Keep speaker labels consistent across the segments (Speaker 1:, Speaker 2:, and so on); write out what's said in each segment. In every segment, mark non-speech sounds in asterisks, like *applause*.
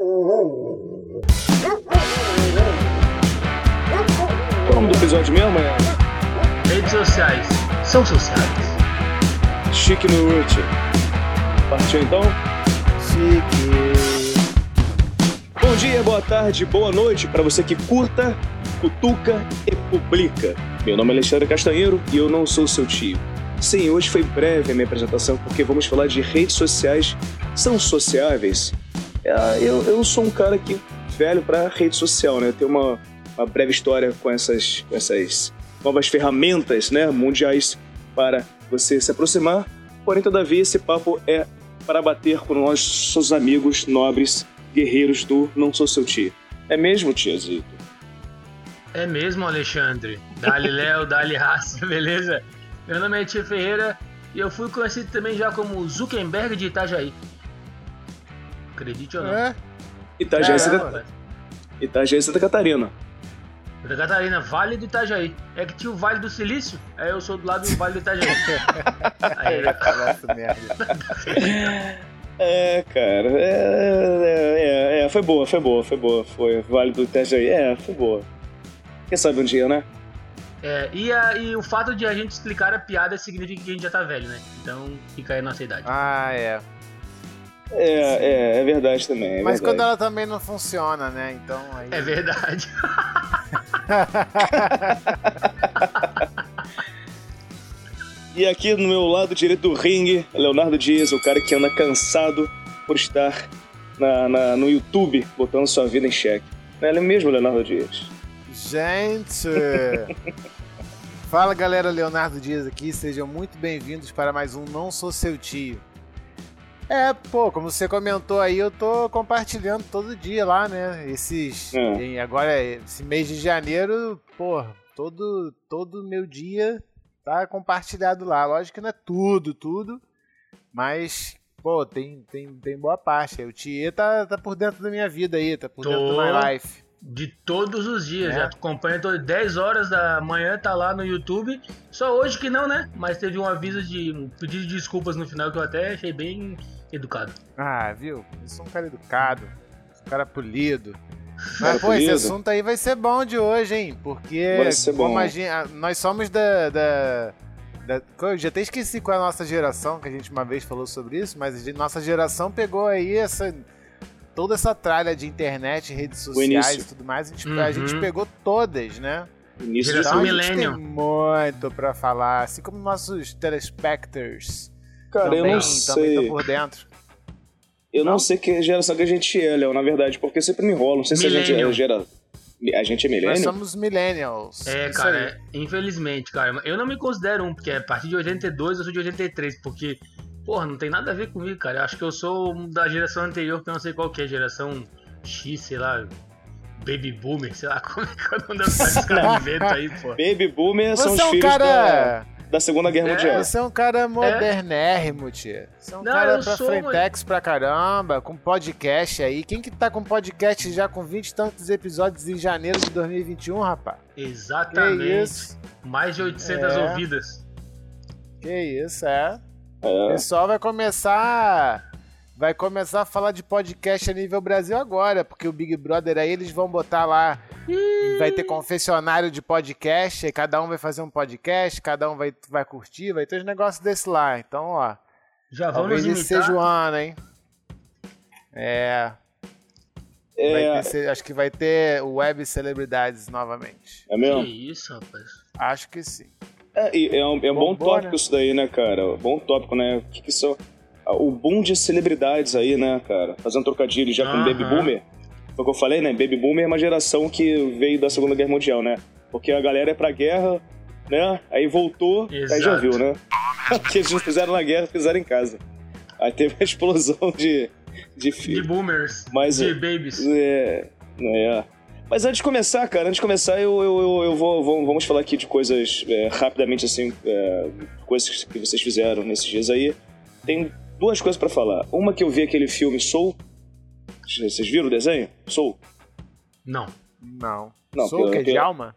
Speaker 1: O nome do episódio mesmo? É
Speaker 2: Redes sociais. São sociais.
Speaker 1: Chique no Root. Partiu então?
Speaker 3: Chique.
Speaker 1: Bom dia, boa tarde, boa noite para você que curta, cutuca e publica. Meu nome é Alexandre Castanheiro e eu não sou seu tio. Sim, hoje foi breve a minha apresentação porque vamos falar de redes sociais. São sociáveis? É, eu, eu sou um cara que velho para rede social, né? Tenho uma, uma breve história com essas, com essas novas ferramentas né, mundiais para você se aproximar. Porém, todavia, esse papo é para bater com nossos amigos nobres guerreiros do Não Sou Seu Tio. É mesmo, tiazito?
Speaker 2: É mesmo, Alexandre. Dali Léo, *laughs* Dali Raça, *laughs* beleza? Meu nome é Tia Ferreira e eu fui conhecido também já como Zuckerberg de Itajaí. Acredite ou não.
Speaker 3: É?
Speaker 1: Itajaí,
Speaker 3: Caramba.
Speaker 1: Santa... Itajaí, Santa Catarina.
Speaker 2: Santa Catarina, Vale do Itajaí. É que tinha o Vale do Silício, aí eu sou do lado do Vale do Itajaí. *laughs* Aí,
Speaker 3: Nossa, merda. *laughs*
Speaker 1: É, cara, é, é, é, é, foi boa, foi boa, foi boa. Foi Vale do Itajaí, é, foi boa. Quem sabe um dia, né?
Speaker 2: é, e, a- e o fato de a gente explicar a piada significa que a gente já tá velho, né? Então fica aí a nossa idade.
Speaker 3: Ah, é.
Speaker 1: É, é, é verdade também. É
Speaker 3: Mas quando
Speaker 1: verdade.
Speaker 3: ela também não funciona, né? Então aí.
Speaker 2: É verdade. *laughs*
Speaker 1: E aqui no meu lado direito do ringue, Leonardo Dias, o cara que anda cansado por estar na, na- no YouTube botando sua vida em xeque. Não é mesmo, Leonardo Dias?
Speaker 3: Gente! *laughs* Fala galera, Leonardo Dias aqui, sejam muito bem-vindos para mais um Não Sou Seu Tio. É, pô, como você comentou aí, eu tô compartilhando todo dia lá, né? Esses.
Speaker 1: É.
Speaker 3: em- agora, esse mês de janeiro, pô, todo, todo meu dia tá compartilhado lá. Lógico que não é tudo, tudo, mas, pô, tem, tem, tem boa parte. O Tia tá, tá por dentro da minha vida aí, tá por dentro do
Speaker 2: Tô.
Speaker 3: my life.
Speaker 2: De todos os dias,
Speaker 3: É.
Speaker 2: já acompanha todo 10 horas da manhã, tá lá no YouTube. Só hoje que não, né? Mas teve um aviso de um pedido de desculpas no final que eu até achei bem educado.
Speaker 3: Ah, viu? Eu sou um cara educado, um cara polido.
Speaker 1: Cara *laughs*
Speaker 3: Mas, pô, esse assunto aí vai ser bom de hoje, hein? Porque
Speaker 1: Vai ser
Speaker 3: como
Speaker 1: bom.
Speaker 3: a gente- a- nós somos da, da, da- Eu já até esqueci qual é a nossa geração, que a gente uma vez falou sobre isso, mas a gente- nossa geração pegou aí essa. Toda essa tralha de internet, redes sociais e tudo mais, a gente,
Speaker 2: Uhum.
Speaker 3: a gente pegou todas, né?
Speaker 1: Início
Speaker 2: Geração
Speaker 1: de
Speaker 3: Então a gente
Speaker 2: millennial.
Speaker 3: tem muito pra falar, assim como nossos telespecters
Speaker 1: Cara, eu
Speaker 3: também,
Speaker 1: não
Speaker 3: também
Speaker 1: sei.
Speaker 3: estão por dentro.
Speaker 1: Eu não,
Speaker 3: Não?
Speaker 1: sei que geração que a gente é, Léo, na verdade, porque sempre me enrola. Não sei se a gente
Speaker 2: Millennial.
Speaker 1: é gera... A gente é
Speaker 3: Nós
Speaker 1: milênio?
Speaker 3: somos millennials.
Speaker 2: É,
Speaker 3: Isso
Speaker 2: cara, é- infelizmente, cara. Eu não me considero um, porque a partir de 82 eu sou de 83, porque, porra, não tem nada a ver comigo, cara. Eu acho que eu sou um da geração anterior, que eu não sei qual que é, geração X, sei lá, Baby Boomer, sei lá, *laughs* como é que é o nome dessa *laughs* escravimento aí, pô.
Speaker 1: Baby Boomer são
Speaker 3: Você
Speaker 1: os
Speaker 3: é um
Speaker 1: filhos
Speaker 3: cara.
Speaker 1: da Segunda Guerra
Speaker 2: É,
Speaker 1: Mundial.
Speaker 3: Você é um cara modernérrimo, tia. Você é um
Speaker 2: Não,
Speaker 3: cara pra
Speaker 2: sou,
Speaker 3: frentex pra caramba, com podcast aí. Quem que tá com podcast já com 20 e tantos episódios em janeiro de 2021, rapaz? Que
Speaker 2: Exatamente.
Speaker 3: isso?
Speaker 2: Mais de 800
Speaker 3: É.
Speaker 2: ouvidas.
Speaker 3: Que isso, é.
Speaker 1: É.
Speaker 3: O pessoal vai começar. Vai começar a falar de podcast a nível Brasil agora, porque o Big Brother aí eles vão botar lá. Vai ter confessionário de podcast, aí cada um vai fazer um podcast, cada um vai, vai curtir, vai ter uns negócios desse lá. Então, ó.
Speaker 2: Já vamos
Speaker 3: esse
Speaker 2: imitar.
Speaker 3: seja o ano, hein? É. vai
Speaker 1: É,
Speaker 3: ter acho que vai ter web celebridades novamente.
Speaker 1: é
Speaker 2: Que
Speaker 1: mesmo?
Speaker 2: isso, rapaz.
Speaker 3: Acho que sim.
Speaker 1: É, é um, é um bom
Speaker 3: Bombou,
Speaker 1: tópico
Speaker 3: né?
Speaker 1: isso daí, né, cara? Bom tópico, né? O que, que são. O boom de celebridades aí, né, cara? Fazendo trocadilho já com. Baby Boomer. Foi o que eu falei, né? Baby Boomer é uma geração que veio da Segunda Guerra Mundial, né? Porque a galera é pra guerra, né? Aí voltou, aí já
Speaker 2: Exato.
Speaker 1: viu, né? O *laughs* que eles não fizeram na guerra, fizeram em casa. Aí teve uma explosão de, de
Speaker 2: De boomers.
Speaker 1: Mas,
Speaker 2: de
Speaker 1: é-
Speaker 2: babies.
Speaker 1: É, é. Mas antes de começar, cara, antes de começar, eu, eu, eu, eu vou, vou- vamos falar aqui de coisas é, rapidamente, assim, é, coisas que vocês fizeram nesses dias aí. Tem duas coisas pra falar. Uma que eu vi aquele filme Soul. Vocês viram o desenho? Soul?
Speaker 2: Não.
Speaker 3: Não.
Speaker 1: Não,
Speaker 3: Sou o
Speaker 1: pela-
Speaker 3: que?
Speaker 1: pela-
Speaker 3: Djalma?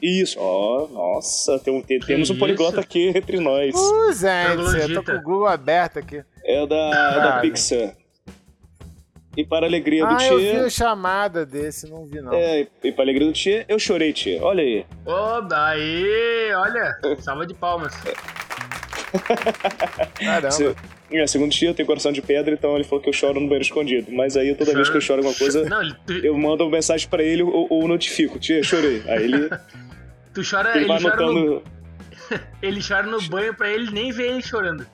Speaker 1: Isso. Ó, nossa, tem, um- tem- temos um poliglota aqui entre nós.
Speaker 3: Uh, gente, eu tô com o Google aberto aqui.
Speaker 1: É da, é da
Speaker 3: Cara.
Speaker 1: Pixar. E para a alegria do
Speaker 3: ah, eu vi a chamada desse, não vi não.
Speaker 1: É, e para a alegria do Tia, eu chorei, Tia. Olha aí.
Speaker 2: Ô, daí, olha, salva de palmas.
Speaker 3: Caramba.
Speaker 1: É, segundo o Tia, eu tenho coração de pedra, então ele falou que eu choro no banheiro escondido. Mas aí toda vez que eu choro alguma coisa,
Speaker 2: Não, tu,
Speaker 1: eu mando uma mensagem pra ele ou, ou notifico. Tia, chorei. Aí ele, *laughs*
Speaker 2: tu chora,
Speaker 1: ele
Speaker 2: ele,
Speaker 1: vai
Speaker 2: chora no,
Speaker 1: anotando. *laughs*
Speaker 2: ele chora no banho pra ele nem ver ele chorando.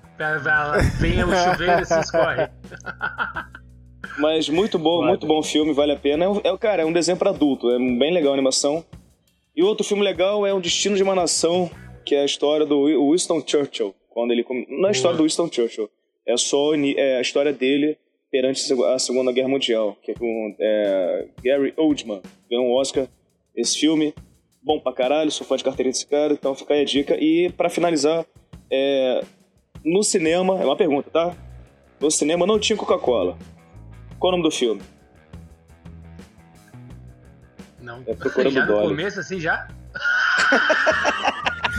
Speaker 2: Venha o chuveiro e se escorre. *laughs*
Speaker 1: Mas muito bom, muito bom filme, vale a pena. É, um- é, cara, é um desenho pra adulto, é bem legal a animação. E outro filme legal é O Destino de uma Nação, que é a história do Wi- Winston Churchill. Quando ele Não é a história do Winston Churchill, é só é a história dele perante a Segu- a Segunda Guerra Mundial, que é com é, Gary Oldman. Ganhou um Oscar esse filme. Bom pra caralho, sou fã de carteirinha desse cara, então fica aí a dica. E pra finalizar, é, no cinema, é uma pergunta, tá? No cinema não tinha Coca-Cola. Qual o nome do filme?
Speaker 2: Não.
Speaker 1: É procurando
Speaker 2: já no
Speaker 1: Dolly.
Speaker 2: começo, assim, já? *laughs*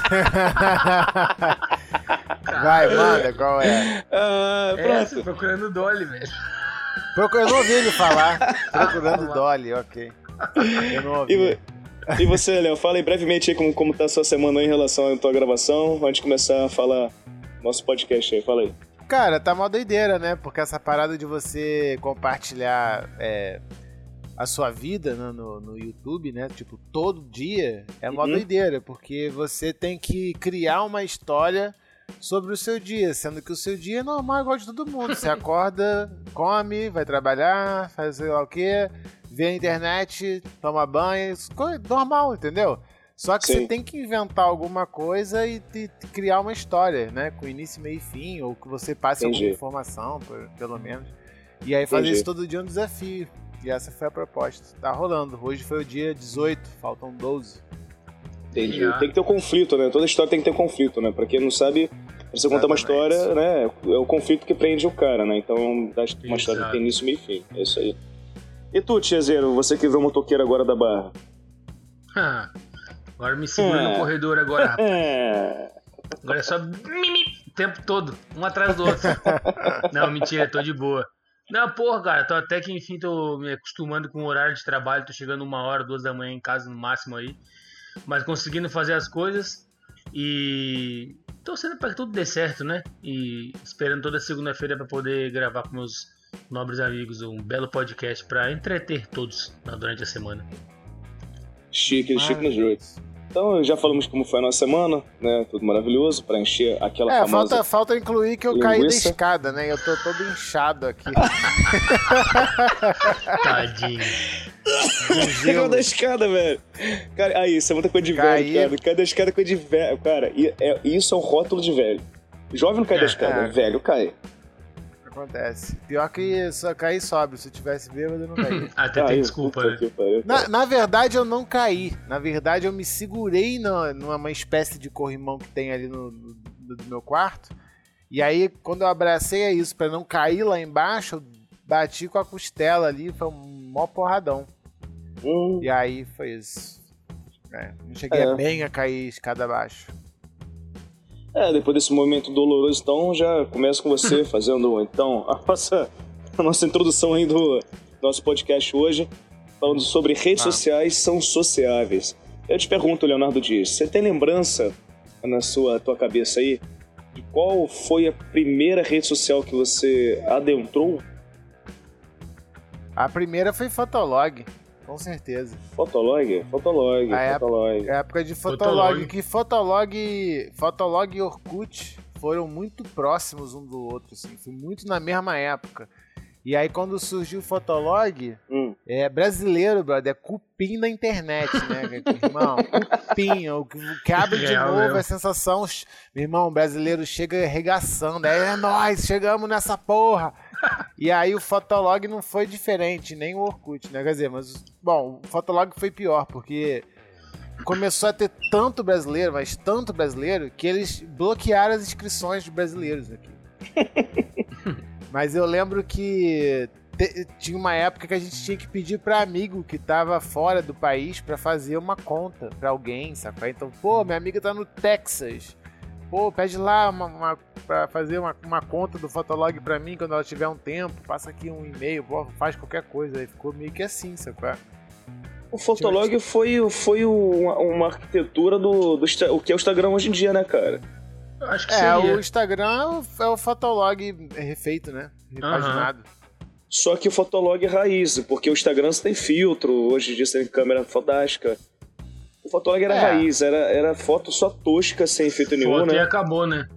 Speaker 2: *laughs*
Speaker 3: Vai, manda, qual é?
Speaker 1: Ah,
Speaker 2: É,
Speaker 1: pronto.
Speaker 2: essa, procurando o Dolly, velho.
Speaker 3: Eu não ouvi ele falar. *laughs* Procurando. Dolly, ok. Eu não ouvi.
Speaker 1: E, e você, Léo, fala aí brevemente aí como, como tá a sua semana aí em relação à tua gravação, antes de começar a falar nosso podcast aí, fala aí.
Speaker 3: Cara, tá mó doideira, né? Porque essa parada de você compartilhar é, a sua vida no, no, no YouTube, né? Tipo, todo dia, é mó
Speaker 1: Uhum.
Speaker 3: doideira. Porque você tem que criar uma história sobre o seu dia, sendo que o seu dia é normal, igual de todo mundo. Você *laughs* acorda, come, vai trabalhar, faz sei lá o quê, vê a internet, toma banho, co- normal, entendeu? Só que
Speaker 1: Sim.
Speaker 3: você tem que inventar alguma coisa e te- te criar uma história, né? Com início, meio e fim, ou que você passe
Speaker 1: Entendi.
Speaker 3: alguma informação, pelo menos. E aí fazer
Speaker 1: Entendi.
Speaker 3: isso todo dia é um desafio. E essa foi a proposta. Tá rolando. Hoje foi o dia 18, faltam 12.
Speaker 1: Entendi.
Speaker 2: Ah.
Speaker 1: Tem que ter um conflito, né? Toda história tem que ter conflito, né? Pra quem não sabe, pra você contar uma história, né? É o conflito que prende o cara, né? Então, dá uma história que tem início, meio e fim. É isso aí. E tu, Tiazeiro, você que virou motoqueiro agora da barra?
Speaker 2: Ah, *laughs* Agora me segura
Speaker 1: É.
Speaker 2: no corredor agora, *laughs* rapaz.
Speaker 1: É.
Speaker 2: Agora é só mimi o tempo todo, um atrás do outro. *laughs* Não, mentira, tô de boa. Não, porra, cara, tô até que enfim tô me acostumando com o horário de trabalho, tô chegando uma hora, duas da manhã em casa no máximo aí. Mas conseguindo fazer as coisas e torcendo pra que tudo dê certo, né? E esperando toda segunda-feira pra poder gravar com meus nobres amigos um belo podcast pra entreter todos durante a semana.
Speaker 1: Chique, chique nos dois. Então, já falamos como foi a nossa semana, né? Tudo maravilhoso, pra encher aquela
Speaker 3: É,
Speaker 1: famosa...
Speaker 3: falta, falta incluir que eu caí da
Speaker 1: linguiça.
Speaker 3: escada, né? Eu tô todo inchado aqui. *laughs*
Speaker 2: Tadinho.
Speaker 1: Caiu da escada, velho. Cara, aí, isso é muita coisa de
Speaker 3: Caí.
Speaker 1: velho, cara. Cai da escada é coisa de velho. Cara, e- é- isso é um rótulo de velho. Jovem não cai da
Speaker 2: É,
Speaker 1: escada,
Speaker 3: é.
Speaker 1: velho cai.
Speaker 3: Acontece. Pior que só caí sóbrio. Se eu tivesse bêbado, eu não caí. *laughs*
Speaker 2: Até
Speaker 1: Aí,
Speaker 2: tem desculpa, né?
Speaker 3: Na, na verdade, eu não caí. Na verdade, eu me segurei no- numa espécie de corrimão que tem ali no, no- do meu quarto. E aí, quando eu abracei a isso pra não cair lá embaixo, eu bati com a costela ali. Foi um mó porradão.
Speaker 1: Hum,
Speaker 3: E aí foi isso. É, não cheguei
Speaker 1: É.
Speaker 3: bem a cair escada abaixo.
Speaker 1: É, depois desse momento doloroso, então, já começo com você *laughs* fazendo, então, a nossa, a nossa introdução aí do nosso podcast hoje, falando sobre redes
Speaker 3: Ah.
Speaker 1: sociais são sociáveis. Eu te pergunto, Leonardo Dias, você tem lembrança na sua tua cabeça aí de qual foi a primeira rede social que você adentrou?
Speaker 3: A primeira foi Fotolog, com certeza.
Speaker 1: Fotolog? Fotolog,
Speaker 3: A época-
Speaker 1: Fotolog.
Speaker 3: É a época de Fotolog,
Speaker 2: Fotolog.
Speaker 3: que Fotolog, Fotolog e Orkut foram muito próximos um do outro, assim, foi muito na mesma época. E aí quando surgiu o Fotolog,
Speaker 1: Hum,
Speaker 3: é brasileiro, brother, é cupim na internet, né, *laughs* irmão? Cupim, o que, abre de
Speaker 2: Real
Speaker 3: novo
Speaker 2: mesmo.
Speaker 3: é a sensação, meu irmão, brasileiro chega arregaçando, aí é nós, chegamos nessa porra. E aí o Fotolog não foi diferente, nem o Orkut, né? Quer dizer, mas, bom, o Fotolog foi pior, porque começou a ter tanto brasileiro, mas tanto brasileiro, que eles bloquearam as inscrições de brasileiros aqui. *laughs* mas eu lembro que tinha uma época que a gente tinha que pedir pra amigo que tava fora do país pra fazer uma conta pra alguém, sacou? Então, pô, minha amiga tá no Texas. Pô, pede lá uma, uma pra fazer uma, uma conta do Fotolog pra mim quando ela tiver um tempo. Passa aqui um e-mail, faz qualquer coisa. Aí ficou meio que assim, sacou?
Speaker 1: O Fotolog foi, foi uma, uma arquitetura do, do o que é o Instagram hoje em dia, né, cara?
Speaker 3: Acho que é, seria. o Instagram é o Fotolog refeito, né? Repaginado. Uhum.
Speaker 1: Só que o Fotolog é raiz, porque o Instagram você tem filtro, hoje em dia você tem câmera fantástica. O Fotolog era é. raiz, era, era foto só tosca, sem efeito foto nenhum, né?
Speaker 2: e acabou, né?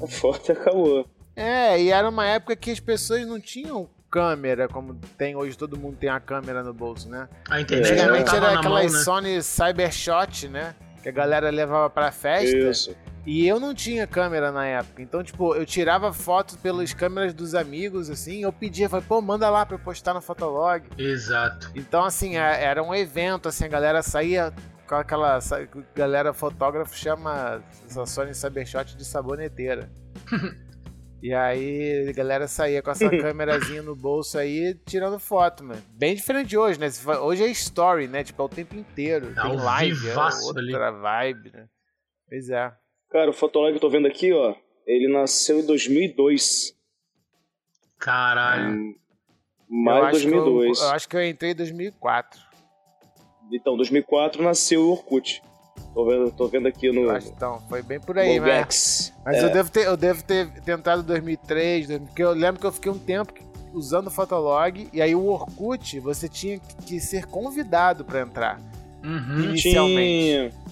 Speaker 1: A foto acabou.
Speaker 3: É, e era uma época que as pessoas não tinham câmera, como tem hoje, todo mundo tem a câmera no bolso, né?
Speaker 2: A internet Antigamente era aquelas
Speaker 3: mão, né? Sony Cybershot, né? Que a galera levava pra festa.
Speaker 1: Isso.
Speaker 3: E eu não tinha câmera na época. Então, tipo, eu tirava fotos pelas câmeras dos amigos, assim. Eu pedia, falei, pô, manda lá pra eu postar no Fotolog.
Speaker 2: Exato.
Speaker 3: Então, assim, é, era um evento, assim, a galera saía com aquela. galera fotógrafo chama a Sony Cybershot de saboneteira. *laughs* E aí a galera saía com essa *laughs* câmerazinha no bolso aí, tirando foto, mano. Bem diferente de hoje, né? Hoje é story, né? Tipo, é o tempo inteiro. É Tem live, é outra ali. vibe, né? Pois é.
Speaker 1: Cara, o Fotolog que eu tô vendo aqui, ó, ele nasceu em 2002.
Speaker 2: Caralho. Hum,
Speaker 1: mais 2002.
Speaker 3: Eu, eu, acho que eu entrei em 2004.
Speaker 1: Então, 2004 nasceu o Orkut. Tô vendo, tô vendo aqui no.
Speaker 3: Acho, então, foi bem por aí, né? Mas, mas é. eu, devo ter, eu devo ter tentado 2003, porque eu lembro que eu fiquei um tempo usando o Fotolog, e aí o Orkut, você tinha que ser convidado para entrar.
Speaker 1: Uhum. Inicialmente. Tinha.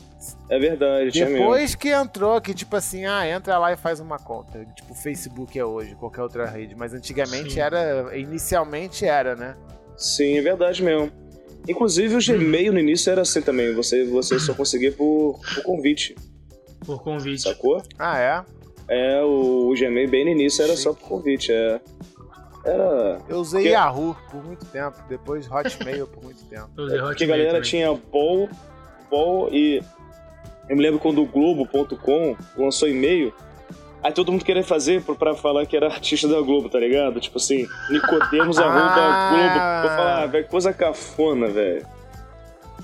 Speaker 1: É verdade,
Speaker 3: Depois que entrou, que tipo assim, ah, entra lá e faz uma conta. Tipo, Facebook é hoje, qualquer outra rede. Mas antigamente Sim. era. Inicialmente era, né?
Speaker 1: Sim, é verdade mesmo. Inclusive o Gmail no início era assim também, você, você só conseguia por, por convite.
Speaker 2: Por convite.
Speaker 1: Sacou?
Speaker 3: Ah, é?
Speaker 1: É, o, o Gmail bem no início era só por convite, é. Era.
Speaker 3: Eu usei porque... Yahoo por muito tempo, depois Hotmail por muito tempo.
Speaker 1: Eu usei é porque a galera também. tinha Bol, Bol e. Eu me lembro quando o Globo.com lançou e-mail, Aí todo mundo queria fazer pra falar que era artista da Globo, tá ligado? Tipo assim, Nicodemos arroba ah. Globo. Vou falar, ah, velho, coisa cafona, velho.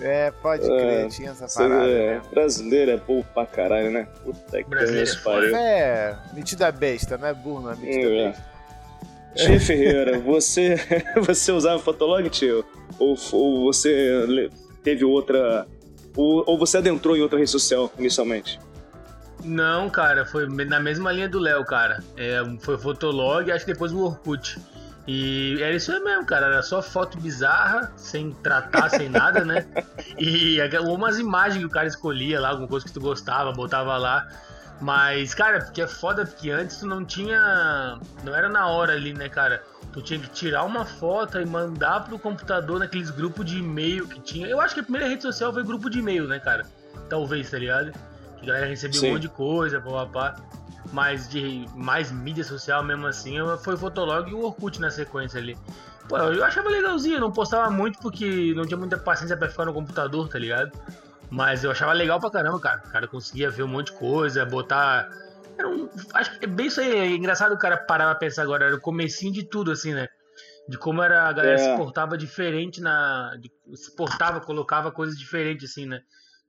Speaker 3: É, pode é, crer, tinha essa parada. É,
Speaker 1: né? Brasileiro é burro pra caralho, né? Puta que pariu.
Speaker 3: É, metida besta, não é burro, não é metida é. besta.
Speaker 1: Tia Ferreira, você, *laughs* você usava Fotolog, tio? Ou, ou você teve outra. Ou, ou você adentrou em outra rede social inicialmente?
Speaker 2: Não, cara, foi na mesma linha do Léo, cara. É, foi Fotolog e acho que depois o Orkut. E era isso mesmo, cara. Era só foto bizarra, sem tratar, sem nada, né? *laughs* E umas imagens que o cara escolhia lá, alguma coisa que tu gostava, botava lá. Mas, cara, porque é foda, porque antes tu não tinha. Não era na hora ali, né, cara? Tu tinha que tirar uma foto e mandar pro computador naqueles grupos de e-mail que tinha. Eu acho que a primeira rede social foi grupo de e-mail, né, cara? Talvez, tá ligado? A galera recebia Sim. um monte de coisa, papapá. Mas de mais mídia social mesmo assim, foi o Fotolog e o Orkut na sequência ali. Pô, eu achava legalzinho, não postava muito porque não tinha muita paciência pra ficar no computador, tá ligado? Mas eu achava legal pra caramba, cara. O cara conseguia ver um monte de coisa, botar. Era um... Acho que é bem isso aí. É engraçado o cara parar pra pensar agora. Era o comecinho de tudo, assim, né? De como era a galera é. se portava diferente na. Se portava, colocava coisas diferentes, assim, né?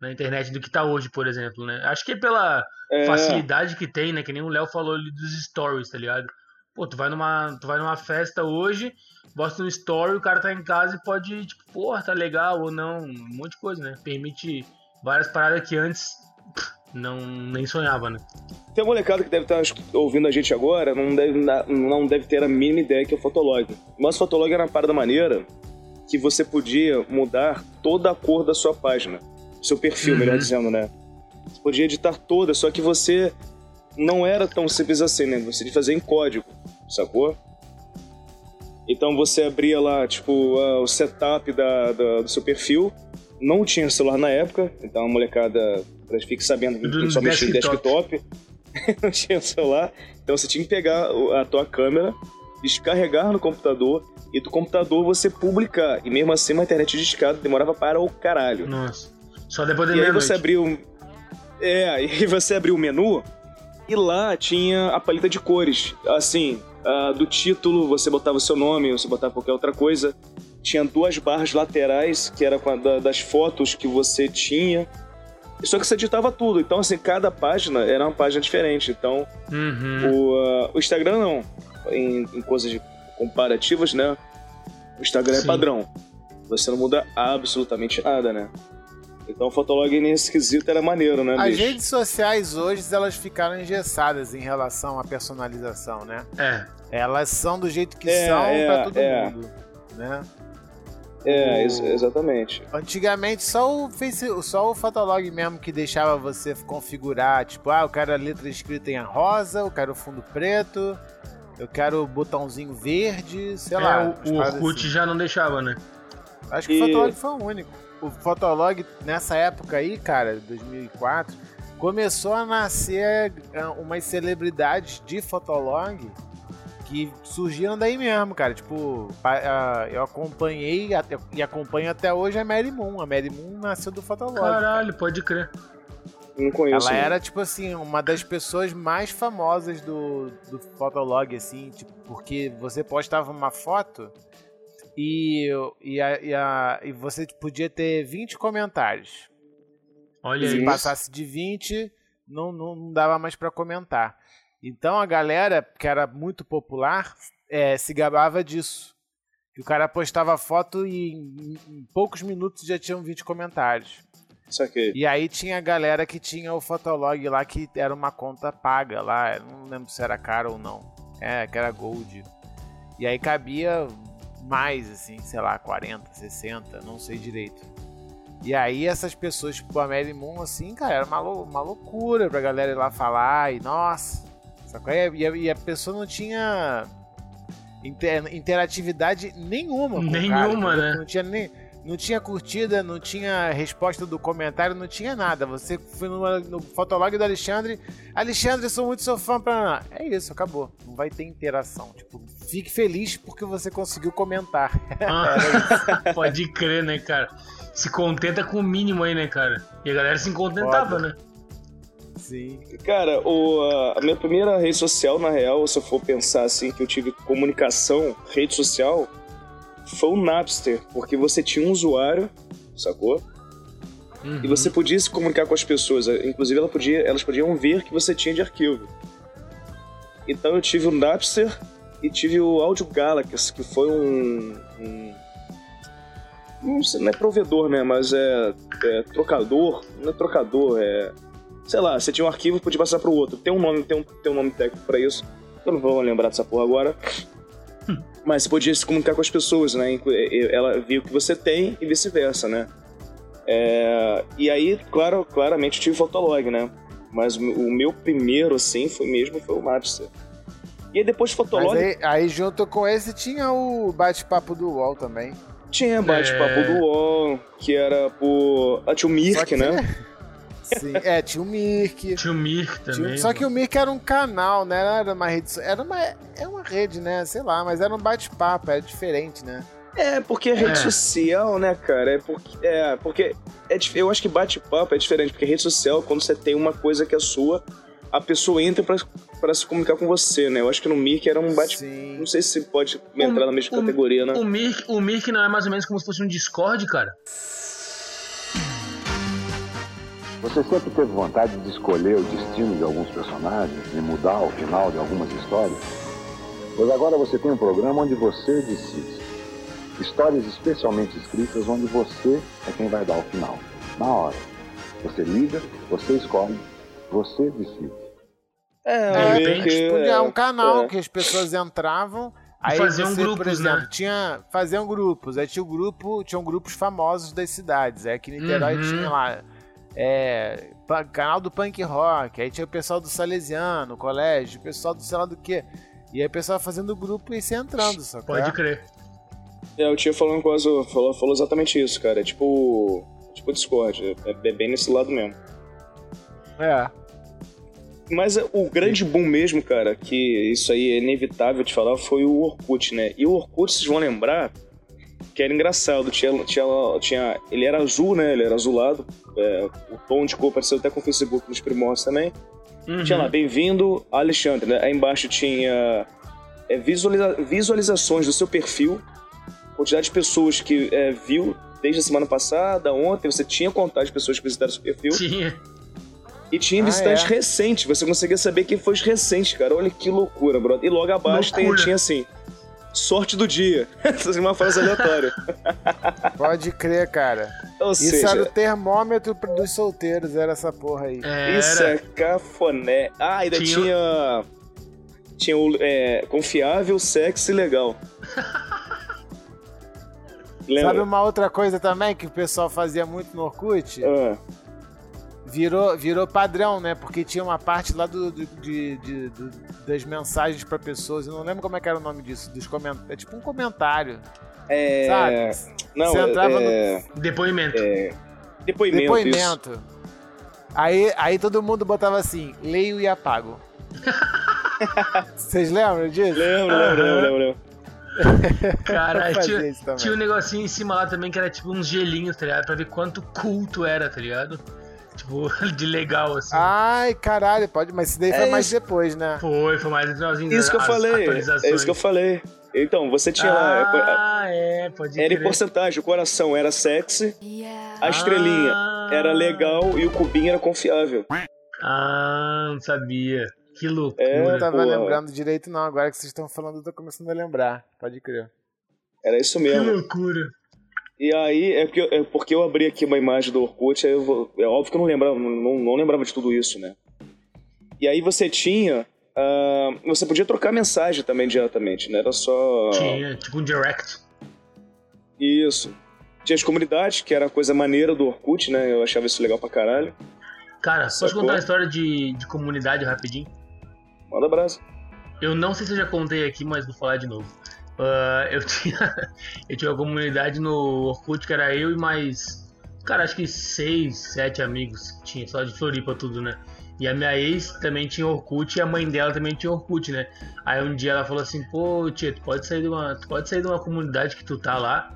Speaker 2: Na internet do que tá hoje, por exemplo, né? Acho que é pela é. facilidade que tem, né? Que nem o Léo falou ali dos stories, tá ligado? Pô, tu vai numa, tu vai numa festa hoje, bota um story, o cara tá em casa e pode, tipo, porra, tá legal ou não, um monte de coisa, né? Permite várias paradas que antes não nem sonhava, né?
Speaker 1: Tem um molecada que deve estar ouvindo a gente agora, não deve, não deve ter a mínima ideia que é o Fotolog. Mas o Fotolog era uma parada maneira que você podia mudar toda a cor da sua página seu perfil, uhum. melhor dizendo, né? Você podia editar toda, só que você não era tão simples assim, né? Você tinha que fazer em código, sacou? Então você abria lá, tipo, o setup da, da, do seu perfil. Não tinha celular na época, então a molecada, fique sabendo que só mexia em desktop. *laughs* não tinha celular. Então você tinha que pegar a tua câmera, descarregar no computador e do computador você publicar. E mesmo assim, uma internet de escada demorava para o caralho.
Speaker 2: Nossa. Só depois da
Speaker 1: E aí você abriu. É, aí *laughs* você abriu o menu e lá tinha a paleta de cores. Assim, uh, do título você botava o seu nome, você botava qualquer outra coisa. Tinha duas barras laterais, que era da, das fotos que você tinha. Só que você editava tudo. Então, assim, cada página era uma página diferente. Então,
Speaker 2: Uhum.
Speaker 1: o, ah, o Instagram não. Em, em coisas de comparativas, né? O Instagram
Speaker 2: Sim.
Speaker 1: é padrão. Você não muda absolutamente nada, né? Então o Fotolog nesse quesito era maneiro, né,
Speaker 3: As
Speaker 1: bicho?
Speaker 3: redes sociais hoje, elas ficaram engessadas em relação à personalização, né?
Speaker 2: É.
Speaker 3: Elas são do jeito que
Speaker 1: É,
Speaker 3: são
Speaker 1: é,
Speaker 3: pra todo
Speaker 1: é.
Speaker 3: mundo, né?
Speaker 1: É, ex- exatamente.
Speaker 3: Antigamente só o Face, só o Fotolog mesmo que deixava você configurar, tipo, ah, eu quero a letra escrita em rosa, eu quero o fundo preto, eu quero o botãozinho verde, sei lá.
Speaker 2: É,
Speaker 3: umas
Speaker 2: o, o Orkut
Speaker 3: assim.
Speaker 2: já não deixava, né?
Speaker 3: Acho que
Speaker 1: E-
Speaker 3: o Fotolog foi o único. O Fotolog, nessa época aí, cara, 2004, começou a nascer ah, umas celebridades de Fotolog que surgiram daí mesmo, cara. Tipo, eu acompanhei e acompanho até hoje a Mary Moon. A Mary Moon nasceu do Fotolog.
Speaker 2: Caralho, pode crer.
Speaker 1: Não conheço.
Speaker 3: Ela
Speaker 1: né?
Speaker 3: era, tipo assim, uma das pessoas mais famosas do, do Fotolog, assim, tipo, porque você postava uma foto e, e, a- e, a- e você podia ter 20 comentários.
Speaker 2: Olha
Speaker 3: Se
Speaker 2: aí.
Speaker 3: passasse de 20, não, não, não dava mais pra comentar. Então a galera, que era muito popular, é, se gabava disso. Que o cara postava foto e em, em poucos minutos já tinham 20 comentários. E aí tinha a galera que tinha o Fotolog lá, que era uma conta paga lá. Não lembro se era caro ou não. É, que era Gold. E aí cabia mais, assim, sei lá, 40, 60, não sei direito. E aí essas pessoas, tipo a Mary Moon, assim, cara, era uma, lou- uma loucura pra galera ir lá falar e, nossa, sacou? E a, e a- pessoa não tinha inter- interatividade nenhuma cara,
Speaker 2: Nenhuma,
Speaker 3: entendeu?
Speaker 2: né?
Speaker 3: Não tinha nem... Não tinha curtida, não tinha resposta do comentário, não tinha nada. Você foi no, no fotolog do Alexandre. Alexandre, sou muito seu fã pra. É isso, acabou. Não vai ter interação. Tipo, fique feliz porque você conseguiu comentar. *laughs*
Speaker 2: Ah, pode crer, né, cara? Se contenta com o mínimo aí, né, cara? E a galera se contentava,
Speaker 3: Foda.
Speaker 2: né?
Speaker 3: Sim.
Speaker 1: Cara, o, a- a minha primeira rede social, na real, se eu for pensar assim, que eu tive comunicação, rede social, foi o Napster, porque você tinha um usuário, sacou?
Speaker 2: Uhum.
Speaker 1: E você podia se comunicar com as pessoas. Inclusive, ela podia, elas podiam ver que você tinha de arquivo. Então eu tive o Napster e tive o Audio Galaxy, que foi um. um não, sei, não é provedor, né? Mas é, é trocador. Não é trocador, é. Sei lá, você tinha um arquivo e podia passar pro outro. Tem um nome, tem um, tem um nome técnico pra isso. Eu não vou lembrar dessa porra agora. Mas você podia se comunicar com as pessoas, né? Ela viu o que você tem e vice-versa, né? É, e aí, claro, claramente eu tive Fotolog, né? Mas o meu primeiro, assim, foi mesmo foi o Napster. E aí depois Fotolog
Speaker 3: aí, aí junto com esse tinha o bate-papo do UOL também.
Speaker 1: tinha bate-papo
Speaker 2: É.
Speaker 1: do UOL, que era por... Ah, tinha o Mirk,
Speaker 3: que-
Speaker 1: né?
Speaker 3: Sim, é, tinha o Mirk.
Speaker 2: Tinha o Mirk
Speaker 3: tinha-
Speaker 2: também.
Speaker 3: só que o Mirk era um canal, né? Não Era uma rede. Era uma, é uma rede, né? Sei lá, mas era um bate-papo, era diferente, né?
Speaker 1: É, porque rede
Speaker 2: É.
Speaker 1: social, né, cara? É porque. É, porque é, eu acho que bate-papo é diferente, porque rede social, quando você tem uma coisa que é sua, a pessoa entra pra, pra se comunicar com você, né? Eu acho que no Mirk era um bate
Speaker 3: Sim.
Speaker 1: Não sei se pode entrar na mesma
Speaker 2: o-
Speaker 1: categoria, né?
Speaker 2: O Mirk, o Mirk não é mais ou menos como se fosse um Discord, cara?
Speaker 4: Você sempre teve vontade de escolher o destino de alguns personagens e mudar o final de algumas histórias? Pois agora você tem um programa onde você decide. Histórias especialmente escritas onde você é quem vai dar o final, na hora. Você liga, você escolhe, você decide.
Speaker 1: É,
Speaker 2: De
Speaker 1: o
Speaker 2: repente,
Speaker 1: Mirk,
Speaker 3: Tipo, é um canal
Speaker 1: é.
Speaker 3: que as pessoas entravam. Aí
Speaker 2: faziam
Speaker 3: você, por
Speaker 2: grupos,
Speaker 3: exemplo,
Speaker 2: né?
Speaker 3: tinha faziam grupos. Aí tinha o grupo, tinham grupos famosos das cidades. Aí aqui em Niterói
Speaker 2: Uhum.
Speaker 3: tinha lá é, canal do punk rock. Aí tinha o pessoal do Salesiano, colégio, o pessoal do sei lá do que. E aí o pessoal fazendo grupo e se entrando, só
Speaker 2: Pode crer.
Speaker 1: É, o tio falando quase falou, falou exatamente isso, cara. É tipo. Tipo Discord. É, é bem nesse lado mesmo.
Speaker 3: É.
Speaker 1: Mas é, o grande boom mesmo, cara, que isso aí é inevitável de falar, foi o Orkut, né? E o Orkut, vocês vão lembrar que era engraçado. Tinha, tinha, tinha, ele era azul, né? Ele era azulado. É, o tom de cor pareceu até com o Facebook nos primórdios também.
Speaker 2: Uhum.
Speaker 1: Tinha lá, bem-vindo, Alexandre. Né? Aí embaixo tinha é, visualiza- visualizações do seu perfil, quantidade de pessoas que é, viu desde a semana passada, ontem, você tinha contato de pessoas que visitaram seu perfil.
Speaker 2: Tinha.
Speaker 1: E tinha
Speaker 3: Ah,
Speaker 1: visitantes
Speaker 3: é?
Speaker 1: recentes, você conseguia saber quem foi os recentes, cara. Olha que loucura, brother. E logo abaixo tem- tinha assim. Sorte do dia. É uma frase aleatória.
Speaker 3: Pode crer, cara.
Speaker 1: Ou
Speaker 3: Isso
Speaker 1: seja,
Speaker 3: era o termômetro dos solteiros, era essa porra aí.
Speaker 2: Era.
Speaker 1: isso é cafoné. Ah, ainda
Speaker 2: Tinha-
Speaker 1: tinha. Tinha o é, confiável, sexy e legal. Lembra?
Speaker 3: Sabe uma outra coisa também que o pessoal fazia muito no Orkut?
Speaker 1: Ah,
Speaker 3: Virou, virou padrão, né? Porque tinha uma parte lá do, do- de, de- do- das mensagens pra pessoas. Eu não lembro como é que era o nome disso. Dos comentários. É tipo um comentário.
Speaker 1: é.
Speaker 3: Sabe?
Speaker 1: Não,
Speaker 3: Você entrava
Speaker 1: é,
Speaker 2: Depoimento.
Speaker 1: Depoimento. Isso.
Speaker 3: Depoimento. Aí, aí todo mundo botava assim: leio e apago. *laughs* Vocês lembram disso?
Speaker 1: Lembro, lembro, lembro, lembro, lembro. *laughs*
Speaker 2: Cara, tinha, tinha um negocinho em cima lá também que era tipo uns gelinhos, tá ligado? Pra ver quanto culto era, tá ligado? Tipo, *laughs* de legal, assim.
Speaker 3: Ai, caralho, pode. Mas isso daí foi
Speaker 1: É
Speaker 3: mais
Speaker 1: isso.
Speaker 3: depois, né?
Speaker 2: Foi, foi mais no finalzinho
Speaker 1: Isso que eu falei. É isso que eu falei. Então, você tinha lá.
Speaker 2: Ah, é, pode
Speaker 1: Era em
Speaker 2: crer.
Speaker 1: porcentagem. O coração era sexy, a estrelinha
Speaker 2: Ah.
Speaker 1: era legal e o cubinho era confiável.
Speaker 2: Ah, não sabia. Que
Speaker 1: É,
Speaker 3: Eu
Speaker 2: loucura.
Speaker 3: não tava
Speaker 1: pô.
Speaker 3: lembrando direito, não. Agora que vocês estão falando, eu tô começando a lembrar. Pode crer.
Speaker 1: Era isso
Speaker 2: que
Speaker 1: mesmo.
Speaker 2: loucura.
Speaker 1: E aí, é porque, é porque eu abri aqui uma imagem do Orkut, aí eu vou, é óbvio que eu não lembrava, não, não, lembrava de tudo isso, né? E aí você tinha. ah, você podia trocar mensagem também diretamente, né? Era só.
Speaker 2: Tinha, tipo um direct.
Speaker 1: Isso. Tinha as comunidades, que era a coisa maneira do Orkut, né? Eu achava isso legal pra caralho.
Speaker 2: Cara, posso
Speaker 1: Sacou?
Speaker 2: contar a história de, de comunidade rapidinho?
Speaker 1: Manda abraço.
Speaker 2: Eu não sei se eu já contei aqui, mas vou falar de novo. Ah, eu *laughs* tinha eu tinha uma comunidade no Orkut que era eu e mais, cara, acho que seis, sete amigos tinha, só de Floripa tudo, né? E a minha ex também tinha Orkut e a mãe dela também tinha Orkut, né? Aí um dia ela falou assim, pô, tia, tu pode sair de uma, tu pode sair de uma comunidade que tu tá lá.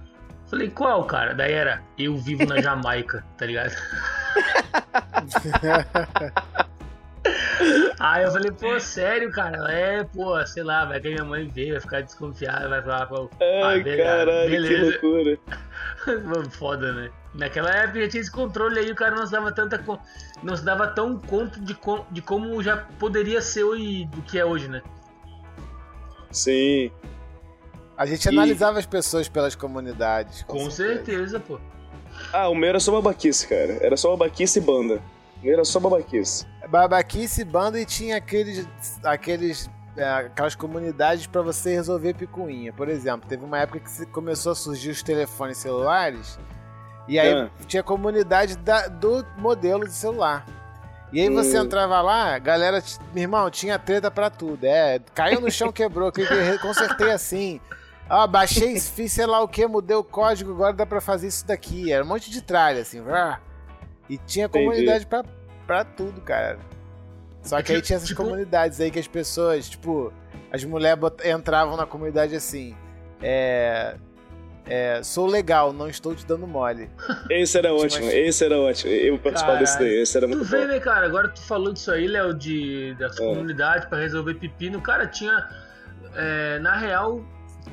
Speaker 2: Falei, qual, cara? Daí era, eu vivo na Jamaica, tá ligado? *laughs* Aí eu falei, pô, sério, cara? É, pô, sei lá, vai que a minha mãe vê, vai ficar desconfiada, vai falar, pô,
Speaker 1: Ai,
Speaker 2: ah, beleza,
Speaker 1: caralho,
Speaker 2: beleza.
Speaker 1: que loucura. *laughs*
Speaker 2: Mano, foda, né? Naquela época já tinha esse controle aí, o cara não se dava tanta não se dava tão conta de, co- de como já poderia ser e do que é hoje, né?
Speaker 1: Sim.
Speaker 3: A gente
Speaker 1: E-
Speaker 3: analisava as pessoas pelas comunidades.
Speaker 2: Com, certeza. pô.
Speaker 1: Ah, o meu era só babaquice, cara. Era só babaquice e banda. O meu era só babaquice.
Speaker 3: Babaquice, banda e tinha aqueles. aqueles é, aquelas comunidades pra você resolver picuinha. Por exemplo, teve uma época que começou a surgir os telefones celulares. E aí
Speaker 1: Ah.
Speaker 3: tinha comunidade da- do modelo de celular. E aí você
Speaker 1: Hum.
Speaker 3: entrava lá, galera, meu irmão, tinha treta pra tudo. É, caiu no chão, quebrou, que- que- consertei assim. Ah, baixei, fiz sei lá o que, mudei o código, agora dá pra fazer isso daqui. Era um monte de tralha, assim. vrá. E tinha comunidade pra, pra tudo, cara. Só que aí tinha essas
Speaker 2: Tipo-
Speaker 3: comunidades aí que as pessoas, tipo, as mulheres entravam na comunidade assim. É. É, sou legal, não estou te dando mole.
Speaker 1: Esse era ótimo, esse era ótimo. Eu participava desse daí, esse era
Speaker 2: Tu
Speaker 1: muito
Speaker 2: vê,
Speaker 1: bom.
Speaker 2: né, cara? Agora tu falou disso aí, Léo, de, das
Speaker 1: É.
Speaker 2: comunidades pra resolver pepino. Cara, tinha. é, na real,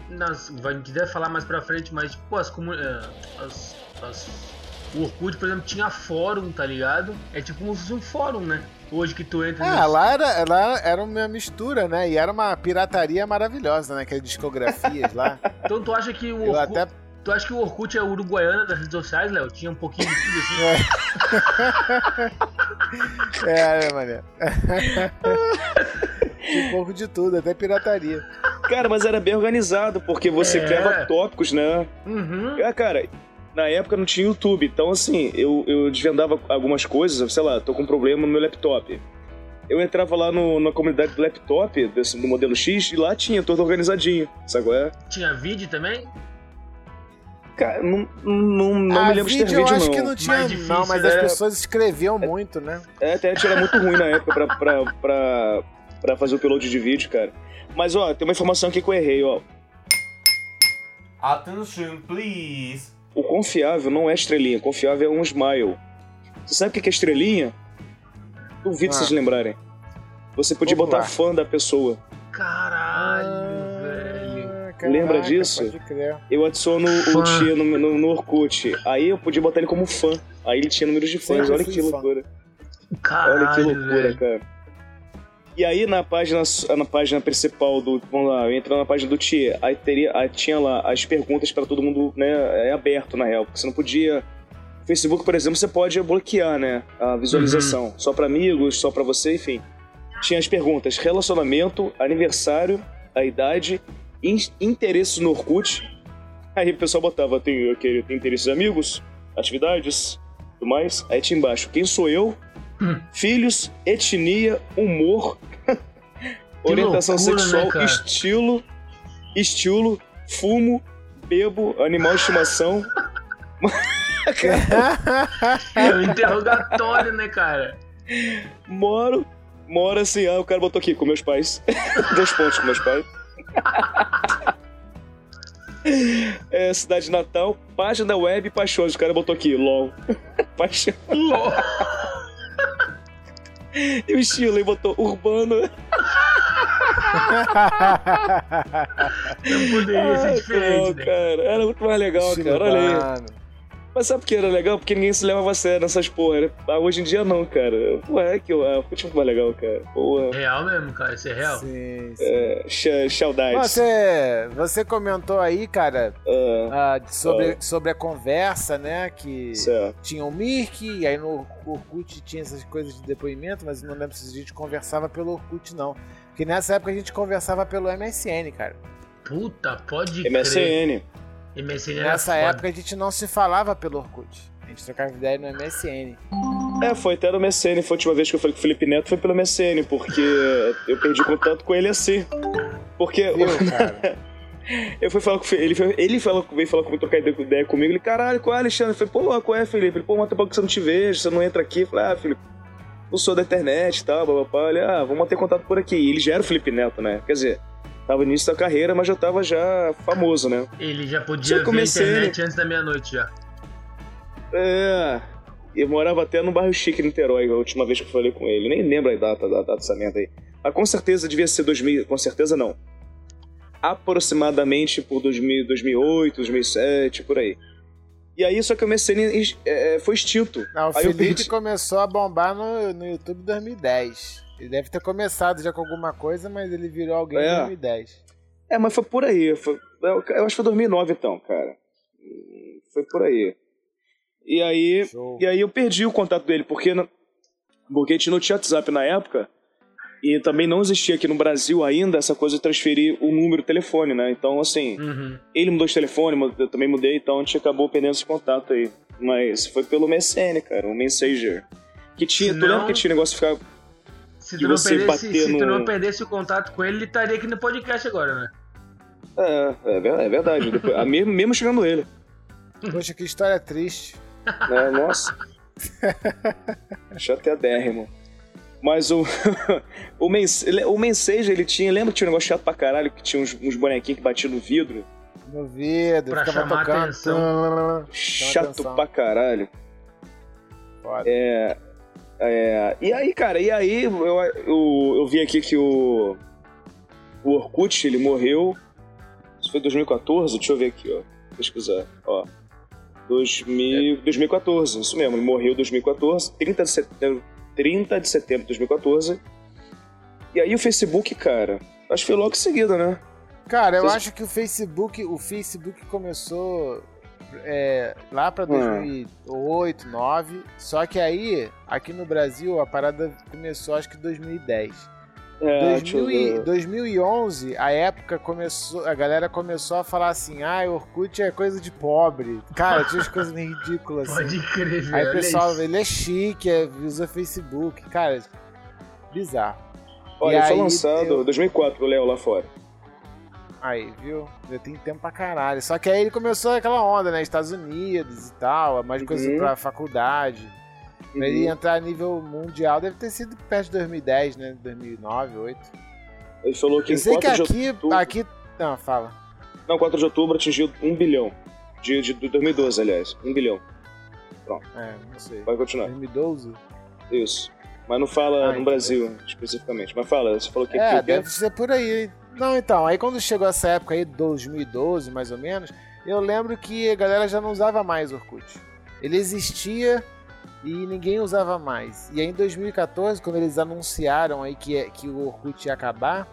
Speaker 2: nas, a gente deve falar mais pra frente, mas, tipo, as comunidades. As, as, o Orkut, por exemplo, tinha fórum, tá ligado? É tipo como se fosse um fórum, né? Hoje que tu entra.
Speaker 3: Ah,
Speaker 2: nos-
Speaker 3: lá era, lá era uma mistura, né? E era uma pirataria maravilhosa, né? Aquelas discografias lá. *laughs*
Speaker 2: Então tu acha que o
Speaker 3: Eu
Speaker 2: Orkut.
Speaker 3: até.
Speaker 2: Tu acha que o Orkut é o uruguaiana das redes sociais, Léo? Tinha um pouquinho de tudo assim. *laughs*
Speaker 3: É, né, mané? *laughs* Tinha um pouco de tudo, até pirataria.
Speaker 1: Cara, mas era bem organizado, porque você
Speaker 2: É.
Speaker 1: criava tópicos, né?
Speaker 2: Uhum.
Speaker 1: Ah, cara, na época não tinha YouTube, então assim, eu, eu desvendava algumas coisas, sei lá, tô com um problema no meu laptop. Eu entrava lá no- na comunidade do laptop, desse, do modelo X, e lá tinha tudo organizadinho, sabe qual é?
Speaker 2: Tinha vídeo também?
Speaker 1: Cara, não, não, não
Speaker 3: Ah,
Speaker 1: me lembro de ter
Speaker 3: vídeo eu
Speaker 1: vídeo,
Speaker 3: acho
Speaker 1: não.
Speaker 3: que não tinha,
Speaker 2: Mais difícil,
Speaker 3: não, mas
Speaker 2: né?
Speaker 3: as pessoas escreviam muito, né?
Speaker 1: É, a internet era muito ruim na época pra, pra, pra, pra fazer o upload de vídeo, cara. Mas, ó, tem uma informação aqui que eu errei, ó.
Speaker 5: Attention, please.
Speaker 1: O confiável não é estrelinha, confiável é um smile. Você sabe o que é estrelinha? Duvido
Speaker 3: Ah.
Speaker 1: vocês lembrarem. Você podia
Speaker 3: Vamos
Speaker 1: botar
Speaker 3: lá.
Speaker 1: fã da pessoa.
Speaker 2: Caralho, velho.
Speaker 3: Ah,
Speaker 1: Lembra disso? Eu adiciono
Speaker 2: Fã.
Speaker 1: o tia no, no, no Orkut. Aí eu podia botar ele como fã. Aí ele tinha números de fãs. Olha que
Speaker 3: fã.
Speaker 1: loucura.
Speaker 2: Caralho,
Speaker 1: Olha que loucura, cara. E aí na página, na página principal do. Vamos lá, eu entro na página do Tia, aí teria, aí tinha lá as perguntas pra todo mundo, né? É aberto na real, porque você não podia. Facebook, por exemplo, você pode bloquear, né? A visualização. Só pra amigos, só pra você, enfim. Tinha as perguntas: relacionamento, aniversário, a idade, in- interesses no Orkut. Aí o pessoal botava: tem, tem interesses amigos, atividades, tudo mais. Aí tinha embaixo: quem sou eu?
Speaker 2: Hum. *clears throat*
Speaker 1: Filhos, etnia, humor, orientação
Speaker 2: loucura, né,
Speaker 1: sexual,
Speaker 2: cara?
Speaker 1: estilo, estilo, fumo, bebo, animal de estimação. *laughs*
Speaker 2: É um interrogatório, né, cara?
Speaker 1: Moro, moro assim, ah, o cara botou aqui com meus pais. *laughs* Dois pontos com meus pais. É, cidade natal, página web paixões. O cara botou aqui, LOL. *laughs* Paixão.
Speaker 2: LOL.
Speaker 1: E o estilo, ele botou urbano.
Speaker 2: Não poderia ser
Speaker 1: Ai,
Speaker 2: diferente,
Speaker 1: não,
Speaker 2: né?
Speaker 1: cara. Era muito mais legal, cara. Olha aí. Mas sabe por que era legal? Porque ninguém se levava a sério nessas porra. né? Ah, hoje em dia não, cara. Pô, é que o Orkut é mais legal, cara. Porra.
Speaker 2: Real mesmo, cara. Isso é real.
Speaker 3: Sim, sim.
Speaker 1: É, saudades.
Speaker 3: Você, você comentou aí, cara,
Speaker 1: Ah,
Speaker 3: ah, de- sobre, sobre a conversa, né? Que
Speaker 1: certo.
Speaker 3: tinha o Mirk, e aí no Orkut tinha essas coisas de depoimento, mas não lembro se a gente conversava pelo Orkut, não. Porque nessa época a gente conversava pelo MSN, cara.
Speaker 2: Puta, pode crer.
Speaker 1: MSN.
Speaker 2: MSN era
Speaker 3: Nessa
Speaker 2: foda.
Speaker 3: época a gente não se falava pelo Orkut. A gente trocava ideia no MSN.
Speaker 1: É, foi até no MSN. Foi a última vez que eu falei com o Felipe Neto, foi pelo MSN, porque eu perdi contato com ele assim. Porque
Speaker 3: Viu, *laughs*
Speaker 1: eu fui falar com ele, foi- ele falou, veio falar comigo, trocar ideia, comigo. Ele, caralho, qual é, Alexandre? Eu falei, pô, qual é, Felipe? Ele, pô, mas tem pouco que você não te vejo, você não entra aqui. Eu falei, ah, Felipe, não sou da internet e tal, babapá. Ele, ah, vamos manter contato por aqui. E ele já era o Felipe Neto, né? Quer dizer, tava no início da carreira, mas já tava já famoso, né?
Speaker 2: Ele já podia ver a
Speaker 1: comecei,
Speaker 2: internet antes da meia-noite já.
Speaker 1: É. Eu morava até no bairro chique, em Niterói, a última vez que eu falei com ele. Nem lembro a data, da data dessa merda aí. Mas com certeza devia ser 2000. Com certeza não. Aproximadamente por 2000, 2008, 2007, por aí. E aí, só que o MSN é, foi extinto.
Speaker 3: Não, o
Speaker 1: Aí eu
Speaker 3: Felipe
Speaker 1: perdi-
Speaker 3: começou a bombar no, no YouTube em 2010. Ele deve ter começado já com alguma coisa, mas ele virou alguém
Speaker 1: É.
Speaker 3: em 2010.
Speaker 1: É, mas foi por aí. Foi- eu acho que foi 2009 então, cara. Foi por aí. E aí,
Speaker 3: Show.
Speaker 1: e aí eu perdi o contato dele, porque, não- porque a gente não tinha WhatsApp na época. E também não existia aqui no Brasil ainda essa coisa de transferir o número de telefone, né? Então, assim,
Speaker 2: Uhum.
Speaker 1: ele mudou de telefone, eu também mudei, então a gente acabou perdendo esse contato aí. Mas foi pelo MSN, cara, o Messenger. Que tinha, tu
Speaker 2: Senão-
Speaker 1: lembra que tinha negócio de ficar.
Speaker 2: Se tu, não perdesse,
Speaker 1: bater
Speaker 2: se tu
Speaker 1: no-
Speaker 2: não perdesse o contato com ele, ele estaria aqui no podcast agora, né?
Speaker 1: É, é, é verdade. Depois, mesmo, mesmo chegando ele.
Speaker 3: Poxa, que história triste.
Speaker 1: né? Nossa. Chateadérrimo. Mas o. *laughs* o, mens, o Menseja, ele tinha. Lembra que tinha um negócio chato pra caralho? Que tinha uns, uns bonequinhos que batiam no vidro?
Speaker 3: No vidro,
Speaker 2: Pra chamar
Speaker 3: tocando.
Speaker 2: atenção.
Speaker 1: Chato
Speaker 3: atenção.
Speaker 1: pra caralho. É. É, e aí, cara, e aí eu, eu, eu vi aqui que o. O Orkut, ele morreu. Isso foi 2014? Deixa eu ver aqui, ó. Pesquisar. Ó. 2000, 2014, isso mesmo. Ele morreu em 2014, 30 de setembro, 30 de setembro de 2014. E aí o Facebook, cara, acho que foi logo em seguida, né?
Speaker 3: Cara, eu
Speaker 1: Vocês-
Speaker 3: acho que o Facebook, o Facebook começou é, lá pra
Speaker 1: Hum.
Speaker 3: 2008, 2009. Só que aí, aqui no Brasil, a parada começou acho que em 2010.
Speaker 1: É, deixa eu
Speaker 3: 2000 e-
Speaker 1: ver.
Speaker 3: 2011, a época começou, a galera começou a falar assim: "Ah, o Orkut é coisa de pobre". Cara, tinha umas coisas meio ridículas assim.
Speaker 2: Pode crer, velho.
Speaker 3: Aí o pessoal,
Speaker 2: isso.
Speaker 3: ele é chique, é, usa Facebook. Cara, bizarro.
Speaker 1: Olha,
Speaker 3: E
Speaker 1: foi
Speaker 3: aí,
Speaker 1: lançado
Speaker 3: eu-
Speaker 1: em 2004, o Léo lá fora.
Speaker 3: Aí, viu? Já tem tempo pra caralho. Só que aí ele começou aquela onda, né? Estados Unidos e tal, mais coisa
Speaker 1: Uhum.
Speaker 3: pra faculdade. Pra ele entrar a nível mundial, deve ter sido perto de 2010, né? 2009, 2008.
Speaker 1: Ele falou que
Speaker 3: Eu sei que
Speaker 1: 4 de
Speaker 3: aqui,
Speaker 1: outubro...
Speaker 3: aqui... Não, fala.
Speaker 1: Não, 4 de outubro atingiu 1 bilhão. De, de, de 2012, aliás. 1 bilhão.
Speaker 3: É, não sei.
Speaker 1: Vai continuar.
Speaker 3: 2012?
Speaker 1: Isso. Mas não fala
Speaker 3: Ah,
Speaker 1: no. Brasil, especificamente. Mas fala, você falou que
Speaker 3: É,
Speaker 1: que-
Speaker 3: deve ser por aí, hein? Não, então, aí quando chegou essa época aí, 2012 mais ou menos, eu lembro que a galera já não usava mais Orkut. Ele existia e ninguém usava mais. E aí em 2014, quando eles anunciaram aí que, que o Orkut ia acabar,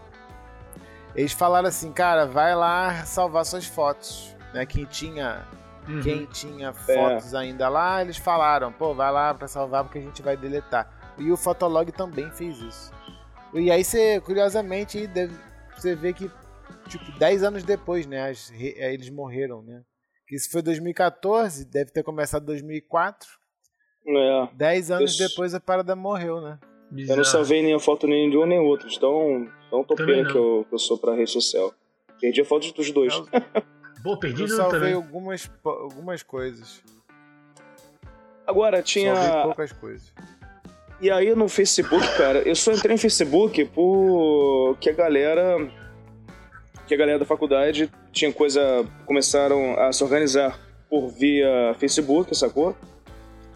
Speaker 3: eles falaram assim, cara, vai lá salvar suas fotos. Né? Quem tinha uhum. quem tinha é. fotos é. ainda lá, eles falaram, pô, vai lá para salvar porque a gente vai deletar. E o Fotolog também fez isso. E aí você, curiosamente, deve, você vê que tipo 10 anos depois, né, as, eles morreram, né? Que isso foi 2014, deve ter começado em 2004. É. 10 anos eu... depois a parada morreu, né?
Speaker 1: Bizarro. Eu não salvei nem a foto nem de um nem outro, então não tô pena que eu, que eu sou pra rede social. Perdi a foto dos dois. Eu... *laughs*
Speaker 2: Pô, perdi
Speaker 3: eu salvei também. algumas, algumas coisas.
Speaker 1: Agora tinha.
Speaker 3: Salvei poucas coisas.
Speaker 1: E aí no Facebook, cara, eu só entrei no Facebook por que a galera que a galera da faculdade tinha coisa começaram a se organizar por via Facebook, sacou?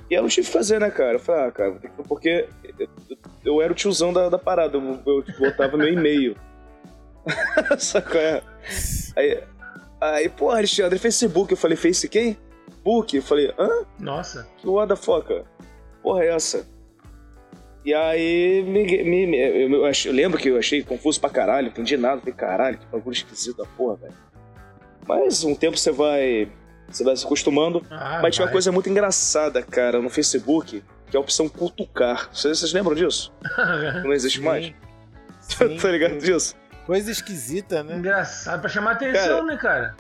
Speaker 1: E eu não tive que fazer, né, cara? Eu falei, ah, cara, porque eu, era o tiozão da, da parada, eu, eu botava meu e-mail. *laughs* Sacou? É? Aí, aí, pô, Alexandre, Facebook. Eu falei, Face quem? Book? Eu falei, hã?
Speaker 2: Nossa.
Speaker 1: Que what the fuck? Porra é essa? E aí, me, me, me eu, eu, eu, lembro que eu achei confuso pra caralho, entendi nada, falei, caralho, que bagulho esquisito da porra, velho. Mas um tempo você vai você vai se acostumando. Ah, mas tinha uma coisa muito engraçada, cara, no Facebook, que é a opção cutucar. Vocês, vocês lembram disso? *laughs* Não existe Sim. mais? Sim, *laughs* tá ligado disso?
Speaker 3: Coisa esquisita, né?
Speaker 2: Engraçado, pra chamar atenção, cara, né, cara?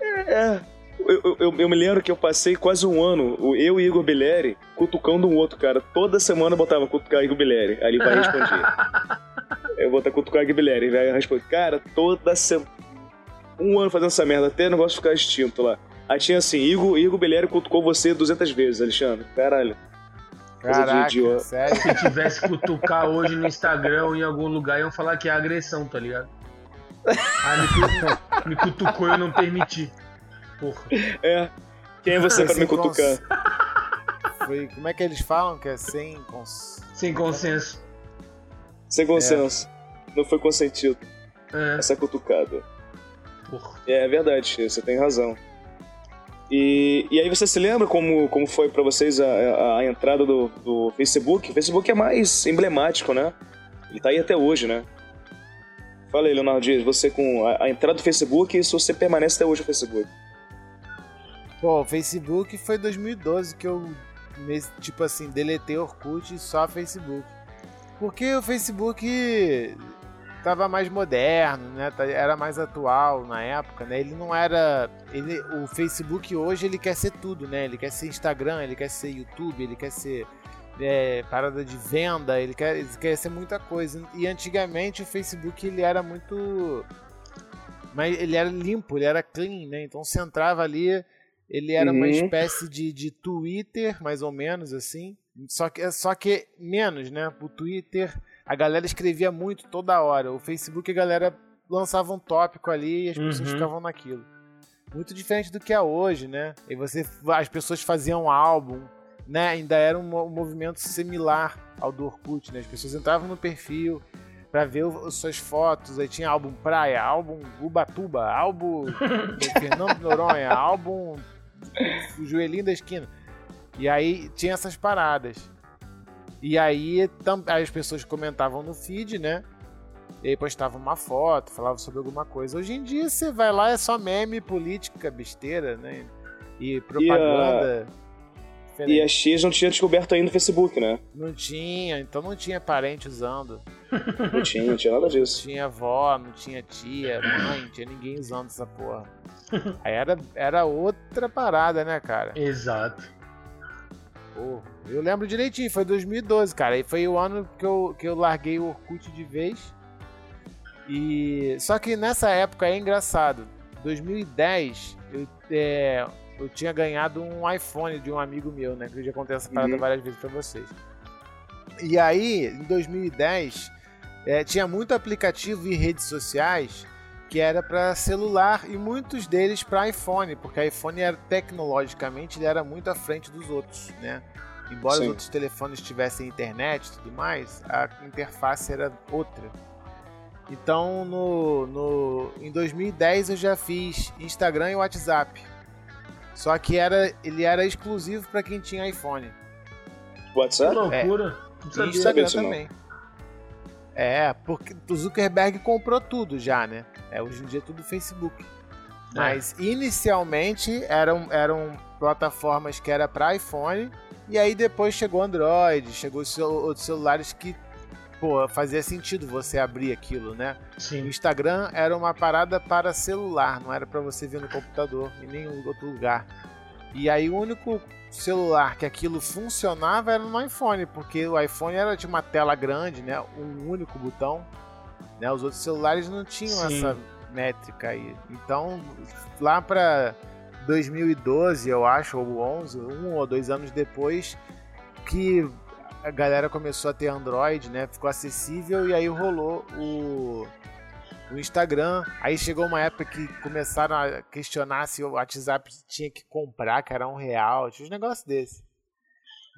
Speaker 1: É. é. Eu, eu, eu, me lembro que eu passei quase um ano, eu e Igor Bileri, cutucando um outro, cara. Toda semana eu botava cutucar Igor Bileri. Aí ele vai responder. *laughs* eu botar cutucar Igor Bileri. Vai responder. Cara, toda semana um ano fazendo essa merda até o negócio ficar extinto lá. Aí tinha assim, Igor, Igor Belera cutucou você 200 vezes, Alexandre. Caralho.
Speaker 3: Caraca, sério?
Speaker 2: Se tivesse cutucar hoje no Instagram ou em algum lugar, iam falar que é agressão, tá ligado? Aí me, me cutucou e eu não permiti. Porra. *laughs*
Speaker 1: É. Quem é você pra me cutucar? *laughs*
Speaker 3: Foi, como é que eles falam que é sem cons...
Speaker 2: Sem consenso.
Speaker 1: Sem consenso. É. Não foi consentido. É. Essa cutucada. Porra. É, é verdade, você tem razão. E, e aí você se lembra como, como foi para vocês a, a, a, entrada do, do Facebook? O Facebook é mais emblemático, né? Ele tá aí até hoje, né? Fala aí, Leonardo Dias, você com a, a entrada do Facebook e se você permanece até hoje no Facebook.
Speaker 3: Pô, o Facebook foi 2012 que eu, tipo assim, deletei Orkut e só Facebook. Porque o Facebook tava mais moderno, né? Tá, era mais atual na época, né? Ele não era, ele, o Facebook hoje ele quer ser tudo, né? Ele quer ser Instagram, ele quer ser YouTube, ele quer ser é, parada de venda, ele quer, ele quer ser muita coisa. E antigamente o Facebook ele era muito, mas ele era limpo, ele era clean, né? Então você entrava ali, ele era uhum. uma espécie de, de Twitter, mais ou menos assim. Só que, só que menos, né? O Twitter a galera escrevia muito toda hora. O Facebook a galera lançava um tópico ali e as uhum. pessoas ficavam naquilo. Muito diferente do que é hoje, né? E você, as pessoas faziam álbum, né? Ainda era um, um movimento similar ao do Orkut, né? As pessoas entravam no perfil para ver as suas fotos, aí tinha álbum Praia, álbum Ubatuba, álbum *laughs* Fernando Noronha, álbum Joelhinho da Esquina. E aí tinha essas paradas. E aí as pessoas comentavam no feed, né? E aí postavam uma foto, falavam sobre alguma coisa. Hoje em dia você vai lá, é só meme, política, besteira, né? E propaganda.
Speaker 1: E a, e a X não tinha descoberto ainda o Facebook, né?
Speaker 3: Não tinha, então não tinha parente usando.
Speaker 1: Não tinha, não tinha nada disso.
Speaker 3: Não tinha avó, não tinha tia, mãe, não tinha ninguém usando essa porra. *laughs* Aí era, era outra parada, né, cara?
Speaker 2: Exato.
Speaker 3: Eu lembro direitinho, foi 2012, cara. E foi o ano que eu, que eu larguei o Orkut de vez. E só que nessa época é engraçado. 2010 eu, é, eu tinha ganhado um iPhone de um amigo meu, né? Que eu já contei essa parada uhum. várias vezes pra vocês. E aí, em 2010, é, tinha muito aplicativo e redes sociais que era para celular e muitos deles para iPhone, porque o iPhone era tecnologicamente ele era muito à frente dos outros, né? Embora Sim. os outros telefones tivessem internet e tudo mais, a interface era outra. Então, no, no, em 2010 eu já fiz Instagram e WhatsApp. Só que era, ele era exclusivo para quem tinha iPhone.
Speaker 1: WhatsApp? Que
Speaker 2: loucura.
Speaker 3: É. E Instagram também. É, porque o Zuckerberg comprou tudo já, né? É, hoje em dia é tudo Facebook. É. Mas inicialmente eram, eram plataformas que era para iPhone e aí depois chegou Android, chegou outros celulares que pô, fazia sentido você abrir aquilo, né?
Speaker 2: Sim.
Speaker 3: O Instagram era uma parada para celular, não era para você ver no computador em nenhum outro lugar. E aí o único celular que aquilo funcionava era no iPhone, porque o iPhone era de uma tela grande, né? Um único botão. Né? Os outros celulares não tinham Sim. essa métrica aí. Então, lá para 2012, eu acho, ou 11, um ou dois anos depois, que a galera começou a ter Android, né? Ficou acessível e aí rolou o, o Instagram. Aí chegou uma época que começaram a questionar se o WhatsApp tinha que comprar, que era um real, tinha uns negócios desses.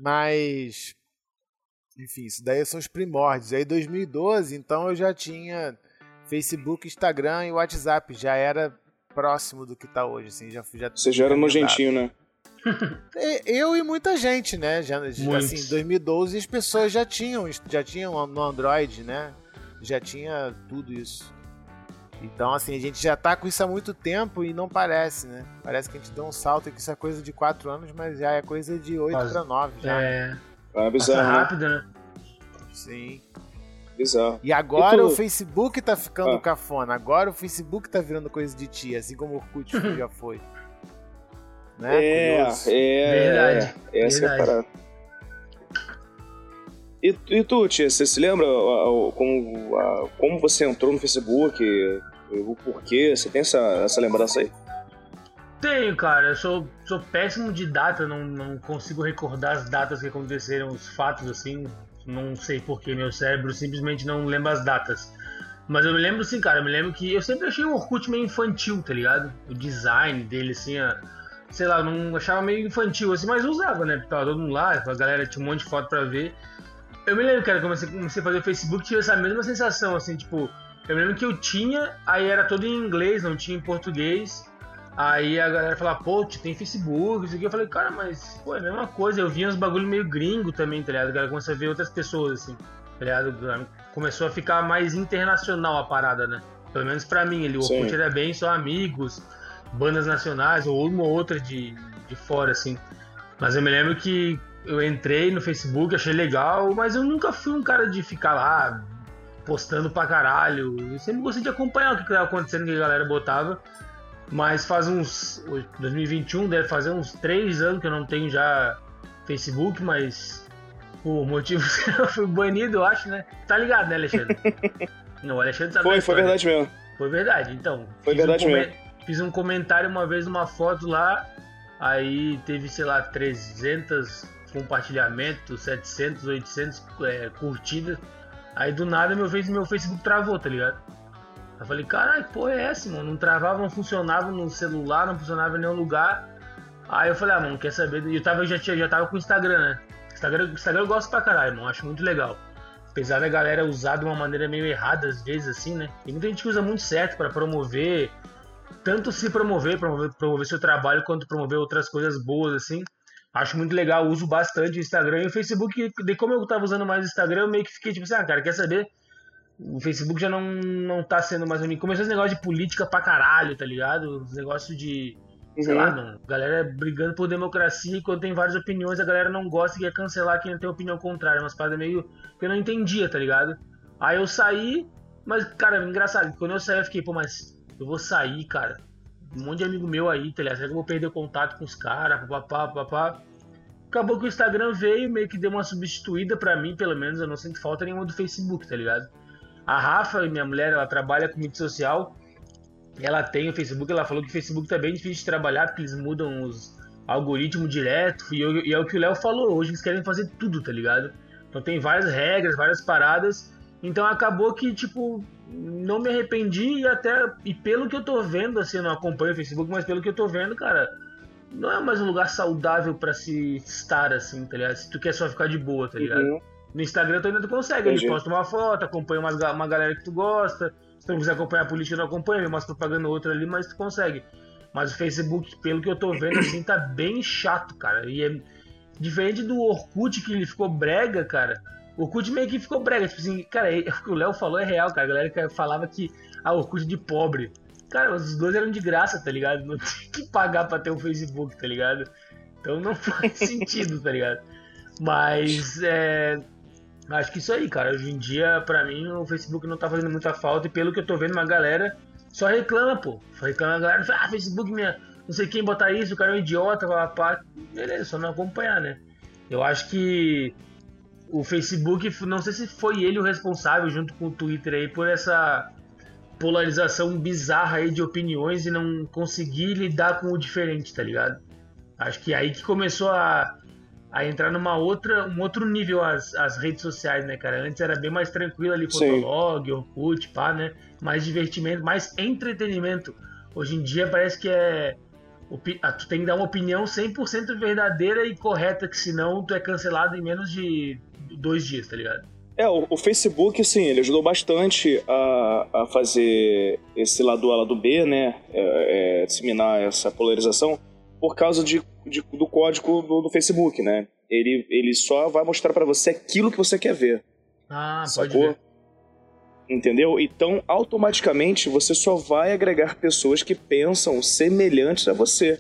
Speaker 3: Mas, enfim, isso daí são os primórdios. Aí 2012, então eu já tinha Facebook, Instagram e WhatsApp, já era próximo do que tá hoje, assim, já já
Speaker 1: Você já era nojentinho, né? *laughs*
Speaker 3: Eu e muita gente, né? Já, assim, em 2012 as pessoas já tinham, já tinham no Android, né? Já tinha tudo isso. Então, assim, a gente já tá com isso há muito tempo e não parece, né? Parece que a gente deu um salto que isso é coisa de 4 anos, mas já é coisa de 8 para 9 já.
Speaker 2: É.
Speaker 1: É bizarro.
Speaker 2: Passa rápido, né?
Speaker 3: Sim.
Speaker 1: Bizarro.
Speaker 3: E agora e tu... o Facebook tá ficando ah. cafona. Agora o Facebook tá virando coisa de tia, assim como o Orkut já *laughs* foi.
Speaker 1: Né? É, é,
Speaker 2: verdade.
Speaker 1: É, essa verdade. é a parada. E, e tu, tia, você se lembra como, como você entrou no Facebook? O porquê? Você tem essa, essa lembrança aí?
Speaker 2: Tenho, cara. Eu sou, sou péssimo de data, não, não consigo recordar as datas que aconteceram, os fatos assim. Não sei porquê, meu cérebro simplesmente não lembra as datas. Mas eu me lembro sim, cara. Eu me lembro que eu sempre achei o Orkut meio infantil, tá ligado? O design dele, assim, a, sei lá, não achava meio infantil, assim, mas usava, né? Tava todo mundo lá, a galera tinha um monte de foto pra ver. Eu me lembro, cara, comecei, comecei a fazer o Facebook, tive essa mesma sensação, assim, tipo, eu lembro que eu tinha, aí era todo em inglês, não tinha em português. Aí a galera falava, pô, tem Facebook, isso aqui. Eu falei, cara, mas, pô, é a mesma coisa. Eu via uns bagulho meio gringo também, tá ligado? A galera começou a ver outras pessoas, assim, tá ligado? Começou a ficar mais internacional a parada, né? Pelo menos pra mim, ele, o Orkut era bem só amigos, bandas nacionais, ou uma ou outra de, de fora, assim. Mas eu me lembro que eu entrei no Facebook, achei legal, mas eu nunca fui um cara de ficar lá postando pra caralho. Eu sempre gostei de acompanhar o que estava acontecendo, que a galera botava. Mas faz uns. 2021 deve fazer uns 3 anos que eu não tenho já Facebook, mas por motivos *laughs* eu fui banido, eu acho, né? Tá ligado, né, Alexandre? *laughs* não, o Alexandre sabe.
Speaker 1: Foi, foi verdade mesmo.
Speaker 2: Foi verdade, então.
Speaker 1: Foi verdade um mesmo.
Speaker 2: Fiz um comentário uma vez numa foto lá, aí teve, sei lá, 300 compartilhamentos, 700, 800 é, curtidas. Aí do nada meu, meu Facebook travou, tá ligado? Eu falei, caralho, que porra é essa, mano? Não travava, não funcionava no celular, não funcionava em nenhum lugar. Aí eu falei, ah, mano, quer saber? E eu tava, já, tinha, já tava com o Instagram, né? Instagram, Instagram eu gosto pra caralho, mano, acho muito legal. Apesar da galera usar de uma maneira meio errada às vezes, assim, né? Tem muita gente que usa muito certo para promover, tanto se promover, promover, promover seu trabalho, quanto promover outras coisas boas, assim. Acho muito legal, uso bastante o Instagram e o Facebook. De como eu tava usando mais o Instagram, eu meio que fiquei tipo assim, ah, cara, quer saber? O Facebook já não, não tá sendo mais amigo. Começou esse negócio de política pra caralho, tá ligado? Os negócios de. Uhum. Sei lá, não. galera brigando por democracia e quando tem várias opiniões, a galera não gosta e quer cancelar quem tem opinião contrária. Umas paradas meio. que eu não entendia, tá ligado? Aí eu saí, mas, cara, engraçado, quando eu saí eu fiquei, pô, mas eu vou sair, cara. Um monte de amigo meu aí, tá ligado? Será que eu vou perder contato com os caras, papapá, papapá. Acabou que o Instagram veio, meio que deu uma substituída para mim, pelo menos. Eu não sinto falta nenhuma do Facebook, tá ligado? A Rafa, minha mulher, ela trabalha com mídia social. Ela tem o Facebook, ela falou que o Facebook tá bem difícil de trabalhar, porque eles mudam os algoritmos direto. E, eu, e é o que o Léo falou, hoje eles querem fazer tudo, tá ligado? Então tem várias regras, várias paradas. Então acabou que, tipo, não me arrependi e até. E pelo que eu tô vendo, assim, não acompanho o Facebook, mas pelo que eu tô vendo, cara, não é mais um lugar saudável para se estar, assim, tá ligado? Se tu quer só ficar de boa, tá ligado? Uhum. No Instagram tu ainda tu consegue, Entendi. ele posta uma foto, acompanha uma, uma galera que tu gosta, Se tu não quiser acompanhar a política, não acompanha, mas propaganda outra ali, mas tu consegue. Mas o Facebook, pelo que eu tô vendo, assim, tá bem chato, cara. E é diferente do Orkut, que ele ficou brega, cara. O Orkut meio que ficou brega. Tipo assim, cara, *laughs* o que o Léo falou é real, cara. A galera falava que a ah, Orkut de pobre. Cara, os dois eram de graça, tá ligado? Não *laughs* tem que pagar pra ter o um Facebook, tá ligado? Então não *laughs* faz sentido, tá ligado? Mas é. Acho que isso aí, cara. Hoje em dia, pra mim, o Facebook não tá fazendo muita falta. E pelo que eu tô vendo, uma galera só reclama, pô. Só reclama a galera. Ah, Facebook, minha. Não sei quem botar isso, o cara é um idiota, pá, Beleza, só não acompanhar, né? Eu acho que o Facebook, não sei se foi ele o responsável, junto com o Twitter aí, por essa polarização bizarra aí de opiniões e não conseguir lidar com o diferente, tá ligado? Acho que é aí que começou a, a entrar numa outra, um outro nível as, as redes sociais, né, cara? Antes era bem mais tranquilo ali, Fotolog, Orkut, pá, né? Mais divertimento, mais entretenimento. Hoje em dia parece que é. Tu tem que dar uma opinião 100% verdadeira e correta, que senão tu é cancelado em menos de dois dias, tá ligado?
Speaker 1: É, o, o Facebook, sim, ele ajudou bastante a, a fazer esse lado A, lado B, né? É, é, disseminar essa polarização por causa de, de do código do, do, Facebook, né? Ele, ele só vai mostrar para você aquilo que você quer ver.
Speaker 2: Ah, sacou? pode ver.
Speaker 1: Entendeu? Então, automaticamente, você só vai agregar pessoas que pensam semelhantes a você.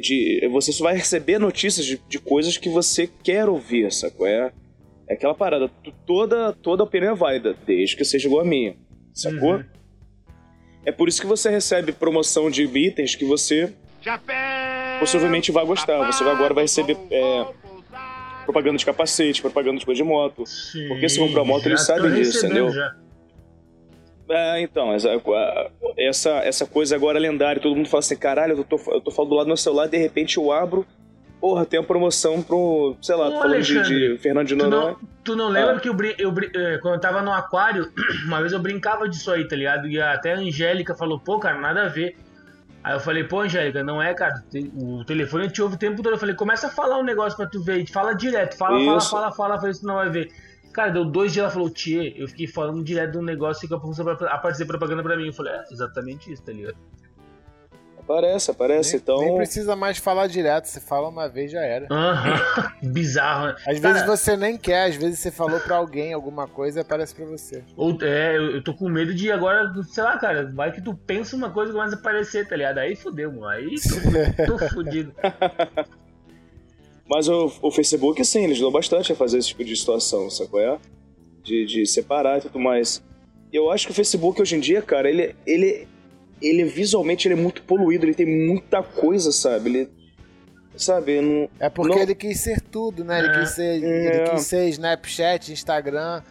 Speaker 1: De, você só vai receber notícias de, de coisas que você quer ouvir, sacou? É, é aquela parada, toda, toda opinião é válida, desde que seja igual a minha, sacou? Uhum. É por isso que você recebe promoção de itens que você possivelmente vai gostar. Você agora vai receber é, propaganda de capacete, propaganda de coisa de moto. Sim, porque se comprar moto, ele sabe disso, entendeu? Já. É, então, essa, essa, essa coisa agora é lendária. Todo mundo fala assim: caralho, eu tô, eu tô falando do lado do meu celular, de repente eu abro Porra, tem uma promoção pro, sei lá, Ô, falando de, de Fernando de Noronha.
Speaker 2: Tu não lembra ah. que eu, eu, quando eu tava no aquário, *clears throat* uma vez eu brincava disso aí, tá ligado? E até a Angélica falou, pô, cara, nada a ver. Aí eu falei, pô, Angélica, não é, cara, o telefone te ouve o tempo todo. Eu falei, começa a falar um negócio pra tu ver, fala direto, fala, Isso. fala, fala, fala, falei, isso não vai ver. Cara, deu dois dias, ela falou, Tchê, eu fiquei falando direto de um negócio que a aparecer propaganda pra mim. Eu falei, é, exatamente isso, tá ligado?
Speaker 1: Aparece, aparece.
Speaker 3: Nem,
Speaker 1: então...
Speaker 3: nem precisa mais falar direto, você fala uma vez já era.
Speaker 2: Uhum. *laughs* Bizarro, né?
Speaker 3: Às Cara... vezes você nem quer, às vezes você falou pra alguém alguma coisa e aparece pra você.
Speaker 2: Ou, é, eu, eu tô com medo de agora, sei lá, cara, vai que tu pensa uma coisa e começa a aparecer, tá ligado? Aí fudeu, mano. Aí *laughs* tô, tô fudido. *laughs*
Speaker 1: Mas o, o Facebook, sim, ele ajudou bastante a fazer esse tipo de situação, sacou? É? De, de separar e tudo mais. Eu acho que o Facebook hoje em dia, cara, ele, ele ele visualmente ele é muito poluído, ele tem muita coisa, sabe? Ele sabe, não,
Speaker 3: É porque não... ele quis ser tudo, né? Ele é, quis ser, é... ele quis ser Snapchat, Instagram,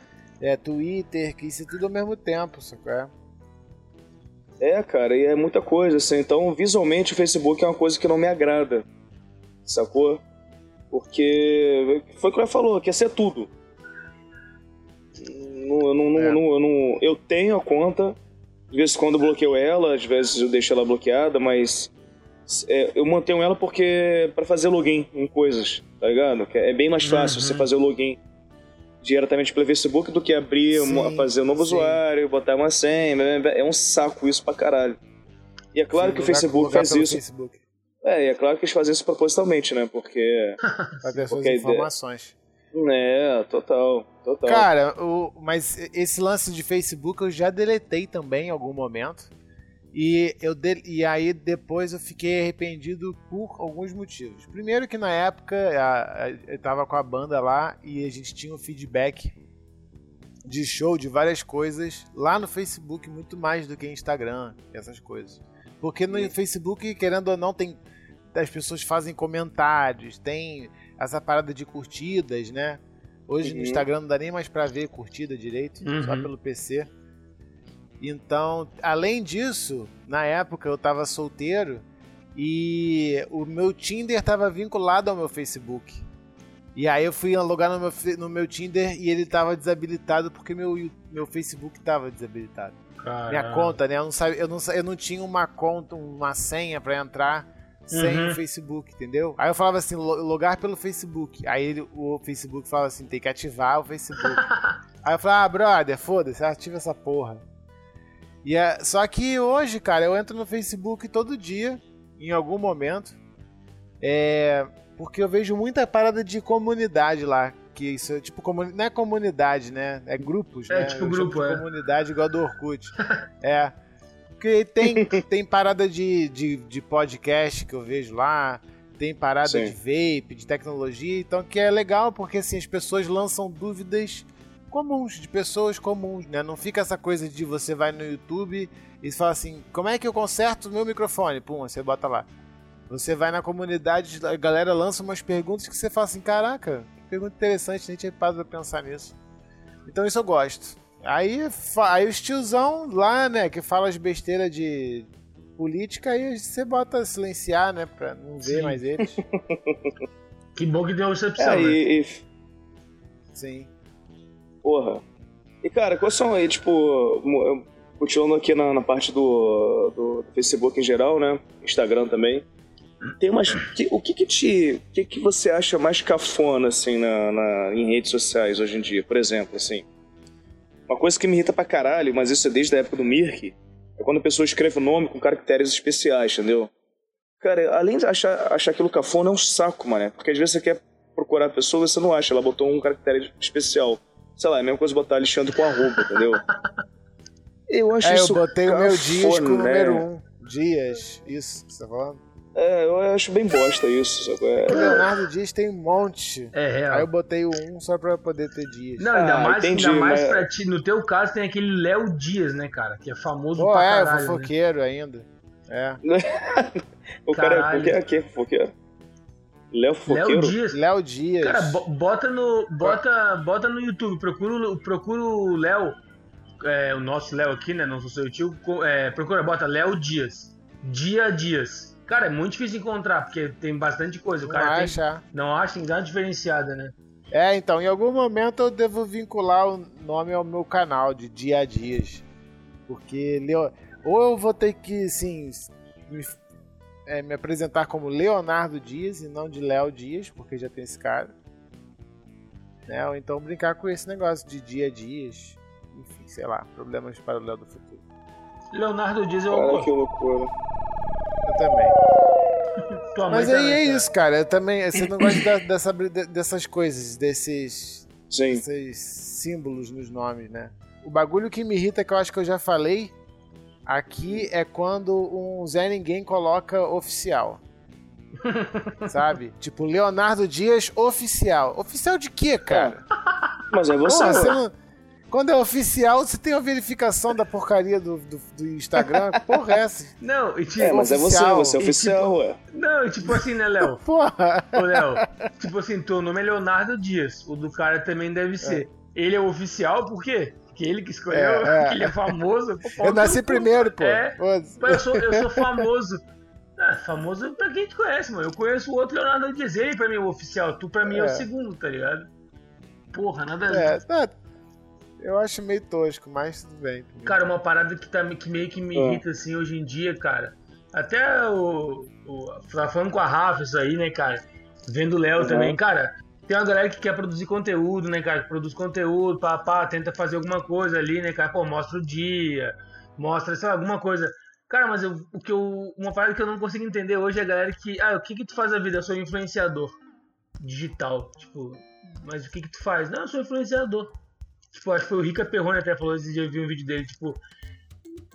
Speaker 3: é, Twitter, quis ser tudo ao mesmo tempo, sacou? É?
Speaker 1: é, cara, e é muita coisa, assim. Então, visualmente, o Facebook é uma coisa que não me agrada, sacou? Porque foi o que ela falou, quer ser tudo. Não, não, é. não, não, eu tenho a conta, de vez em quando eu bloqueio ela, às vezes eu deixo ela bloqueada, mas é, eu mantenho ela porque para fazer login em coisas, tá ligado? É bem mais fácil uhum. você fazer o login diretamente pelo Facebook do que abrir, sim, fazer um novo sim. usuário, botar uma senha. É um saco isso pra caralho. E é claro sim, que o Facebook faz isso. Facebook. É, e é claro que eles fazem isso propositalmente, né? Porque. *laughs*
Speaker 3: Pra ter suas informações.
Speaker 1: É, total, total.
Speaker 3: Cara, o, mas esse lance de Facebook eu já deletei também em algum momento. E, eu de, e aí depois eu fiquei arrependido por alguns motivos. Primeiro que na época a, a, eu tava com a banda lá e a gente tinha um feedback de show de várias coisas lá no Facebook muito mais do que Instagram, essas coisas. Porque no Facebook, querendo ou não, tem as pessoas fazem comentários, tem essa parada de curtidas, né? Hoje uhum. no Instagram não dá nem mais pra ver curtida direito, uhum. só pelo PC. Então, além disso, na época eu tava solteiro e o meu Tinder tava vinculado ao meu Facebook. E aí eu fui logar no meu, no meu Tinder e ele tava desabilitado porque meu, meu Facebook tava desabilitado. Caramba. Minha conta, né? Eu não, sabia, eu, não, eu não tinha uma conta, uma senha para entrar sem uhum. o Facebook, entendeu? Aí eu falava assim, logar pelo Facebook. Aí ele, o Facebook falava assim, tem que ativar o Facebook. *laughs* Aí eu falava, ah, brother, foda-se, ativa essa porra. E é, só que hoje, cara, eu entro no Facebook todo dia, em algum momento. É, porque eu vejo muita parada de comunidade lá. Que isso é tipo comuni não é comunidade, né? É grupos,
Speaker 2: É,
Speaker 3: né?
Speaker 2: tipo
Speaker 3: Eu
Speaker 2: grupo, é.
Speaker 3: comunidade igual do Orkut. *laughs* é. Porque tem, *laughs* tem parada de, de, de podcast que eu vejo lá. Tem parada
Speaker 1: Sim.
Speaker 3: de vape, de tecnologia. Então que é legal porque assim, as pessoas lançam dúvidas comuns, de pessoas comuns, né? Não fica essa coisa de você vai no YouTube e fala assim, como é que eu conserto o meu microfone? Pum, você bota lá. Você vai na comunidade, a galera lança umas perguntas que você fala assim, caraca, que pergunta interessante, nem tinha parado pra pensar nisso. Então isso eu gosto. Aí, aí os tiozão lá, né, que fala as besteiras de política, aí você bota silenciar, né, pra não ver
Speaker 2: Sim.
Speaker 3: mais eles. *laughs*
Speaker 2: Que bom que deu recepção,
Speaker 1: É,
Speaker 2: né?
Speaker 1: e, e-
Speaker 3: Sim.
Speaker 1: Porra. E cara, quais são aí, tipo, continuando aqui na, na parte do, do Facebook em geral, né? Instagram também. Tem umas. que- o que que te. O que que você acha mais cafona, assim, na, na- em redes sociais hoje em dia? Por exemplo, assim. Uma coisa que me irrita pra caralho, mas isso é desde a época do Mirk, é quando a pessoa escreve o nome com caracteres especiais, entendeu? Cara, além de achar, achar aquilo cafona, é um saco, mano. Porque às vezes você quer procurar a pessoa e você não acha, ela botou um caractere especial. Sei lá, é a mesma coisa botar Alexandre com arroba, entendeu? Eu acho
Speaker 3: É, eu
Speaker 1: isso
Speaker 3: botei o meu Dias com o
Speaker 1: cafona,
Speaker 3: número
Speaker 1: né?
Speaker 3: 1. Um. Dias, isso, que você tá falando?
Speaker 1: É, eu acho bem bosta isso. sabe? É,
Speaker 3: O Leonardo Dias tem um monte.
Speaker 2: É real.
Speaker 3: Aí eu botei o 1 um só pra poder ter Dias.
Speaker 2: Não, ainda
Speaker 1: Ah,
Speaker 2: mais,
Speaker 1: entendi,
Speaker 2: ainda mais
Speaker 1: mas-
Speaker 2: pra ti. No teu caso, tem aquele Léo Dias, né, cara? Que é famoso
Speaker 3: Pô,
Speaker 2: pra
Speaker 3: é,
Speaker 2: caralho. né?
Speaker 3: fofoqueiro ainda. É. *laughs*
Speaker 1: o cara é
Speaker 2: Caralho.
Speaker 1: fofoqueiro. É que fofoqueiro? Léo
Speaker 2: Léo
Speaker 1: Fofoqueiro?
Speaker 2: Dias.
Speaker 3: Léo Dias.
Speaker 2: Cara, bo- bota no, bota, bota no YouTube, procura, o- procura o Léo, é, o nosso Léo aqui, né? Não sou seu tio. é, procura, bota Léo Dias. Dia Dias. Cara, é muito difícil encontrar, porque tem bastante coisa. O
Speaker 3: não
Speaker 2: cara tem-
Speaker 3: acha.
Speaker 2: não acha, tem que dar uma diferenciada, né?
Speaker 3: É, então, em algum momento eu devo vincular o nome ao meu canal de dia a dias. Porque Leo... ou eu vou ter que, assim, me, é, me apresentar como Leonardo Dias e não de Léo Dias, porque já tem esse cara. Né? Ou então brincar com esse negócio de dia a dias. Enfim, sei lá, problemas para o Léo do futuro.
Speaker 2: Leonardo Dias é
Speaker 1: Cara,
Speaker 2: o
Speaker 1: que loucura.
Speaker 3: Eu também. *laughs*
Speaker 2: tua
Speaker 3: Mas aí
Speaker 2: também,
Speaker 3: é
Speaker 2: cara.
Speaker 3: isso, cara. Eu também, você não gosta da- dessa, dessas coisas, desses
Speaker 1: Sim.
Speaker 3: esses símbolos nos nomes, né? O bagulho que me irrita, que eu acho que eu já falei aqui, é quando um Zé Ninguém coloca oficial. *laughs* Sabe? Tipo, Leonardo Dias oficial. Oficial de quê, cara?
Speaker 1: Mas é você,
Speaker 3: Porra, você não- Quando é oficial, você tem a verificação da porcaria do, do, do Instagram? Que *laughs* Porra, é essa?
Speaker 2: Não, e tipo,
Speaker 1: É, mas é você,
Speaker 3: oficial.
Speaker 1: você é oficial, ué.
Speaker 2: não, e tipo assim, né, Léo? *laughs*
Speaker 3: Porra!
Speaker 2: Ô, Léo, tipo assim, teu nome é Leonardo Dias. O do cara também deve ser. Ele é o oficial, por quê? Porque ele que escolheu,
Speaker 3: É, é. *laughs*
Speaker 2: porque ele é famoso. Pô,
Speaker 3: Eu nasci
Speaker 2: pô,
Speaker 3: primeiro, pô.
Speaker 2: É. Pô, eu sou, eu sou famoso. Ah, famoso pra quem te conhece, mano. Eu conheço o outro Leonardo Dias. Ele pra mim é o oficial, tu pra mim é, o
Speaker 3: É.
Speaker 2: segundo, tá ligado? Porra, nada a ver.
Speaker 3: É, tá. Eu acho meio tosco, mas tudo bem.
Speaker 2: Cara, uma parada que, tá, que meio que me
Speaker 1: Ah.
Speaker 2: irrita assim hoje em dia, cara. Até o. o tava falando com a Rafa isso aí, né, cara? Vendo o Léo
Speaker 1: Uhum.
Speaker 2: também, cara. Tem uma galera que quer produzir conteúdo, né, cara? Que produz conteúdo, pá, pá, tenta fazer alguma coisa ali, né, cara? Pô, mostra o dia, mostra, sei lá, alguma coisa. Cara, mas eu, o que eu. Uma parada que eu não consigo entender hoje é a galera que. Ah, o que que tu faz a vida? Eu sou influenciador digital. Tipo, mas o que que tu faz? Não, eu sou influenciador. Tipo, acho que foi o Rica Perrone até falou esse dia, eu vi um vídeo dele, tipo.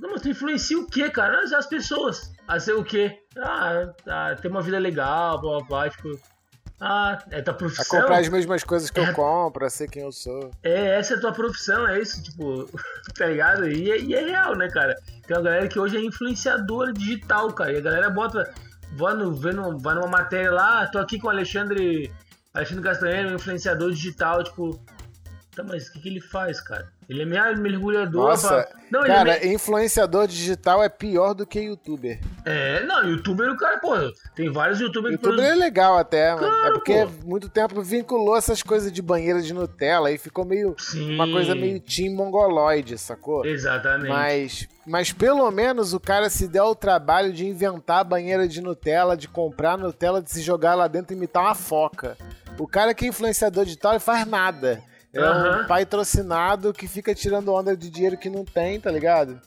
Speaker 2: Não, mas tu influencia o quê, cara? As, as pessoas. A ser o quê? Ah, ah, ter uma vida legal, blá blá blá, tipo. Ah, é tua
Speaker 3: A
Speaker 2: profissão.
Speaker 3: comprar as mesmas coisas que
Speaker 2: É.
Speaker 3: eu compro, a ser quem eu sou.
Speaker 2: É, essa é a tua profissão, é isso, tipo, *laughs* tá ligado? E é, e é real, né, cara? Tem uma galera que hoje é influenciadora digital, cara. E a galera bota. Vai, no, no, vai numa matéria lá, "Ah, tô aqui com o Alexandre. Alexandre Castanheira, um influenciador digital, tipo. Tá, mas o que, que ele faz, cara? Ele é meio mergulhador.
Speaker 3: Nossa,
Speaker 2: pra- Não, ele
Speaker 3: Cara,
Speaker 2: é,
Speaker 3: influenciador digital é pior do que youtuber.
Speaker 2: é, não, youtuber, o cara, pô, tem vários youtubers que
Speaker 3: Youtuber
Speaker 2: produzem.
Speaker 3: é legal até, mano.
Speaker 2: Claro,
Speaker 3: é porque
Speaker 2: pô.
Speaker 3: muito tempo vinculou essas coisas de banheira de Nutella e ficou meio
Speaker 2: Sim,
Speaker 3: uma coisa meio team mongoloide, sacou?
Speaker 2: Exatamente.
Speaker 3: Mas, mas pelo menos o cara se deu o trabalho de inventar a banheira de Nutella, de comprar Nutella, de se jogar lá dentro e imitar uma foca. O cara que é influenciador digital ele faz nada. É
Speaker 2: Aham.
Speaker 3: um patrocinado que fica tirando onda de dinheiro que não tem, tá ligado?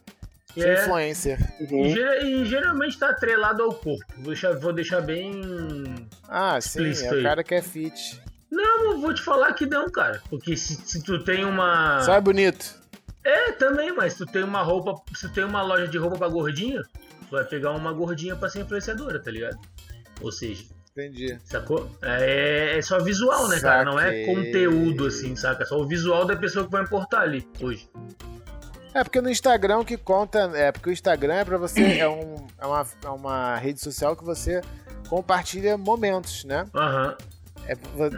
Speaker 3: é. influencer.
Speaker 2: Uhum. E, e, geralmente tá atrelado ao corpo. Vou deixar, vou deixar bem.
Speaker 3: Ah, sim, é o cara que é fit.
Speaker 2: Não, vou te falar que não, cara. Porque se, se tu tem uma.
Speaker 3: Só é bonito.
Speaker 2: É, também, mas se tu tem uma roupa. Se tu tem uma loja de roupa pra gordinha, tu vai pegar uma gordinha pra ser influenciadora, tá ligado? Ou seja.
Speaker 3: Entendi.
Speaker 2: Sacou? É, é só visual, né, cara? Não é conteúdo, assim, saca? É só o visual da pessoa que vai importar ali hoje.
Speaker 3: É porque no Instagram o que conta. É porque o Instagram é pra você. É, um, é, uma, é uma rede social que você compartilha momentos, né?
Speaker 2: Aham. Uhum.
Speaker 3: É,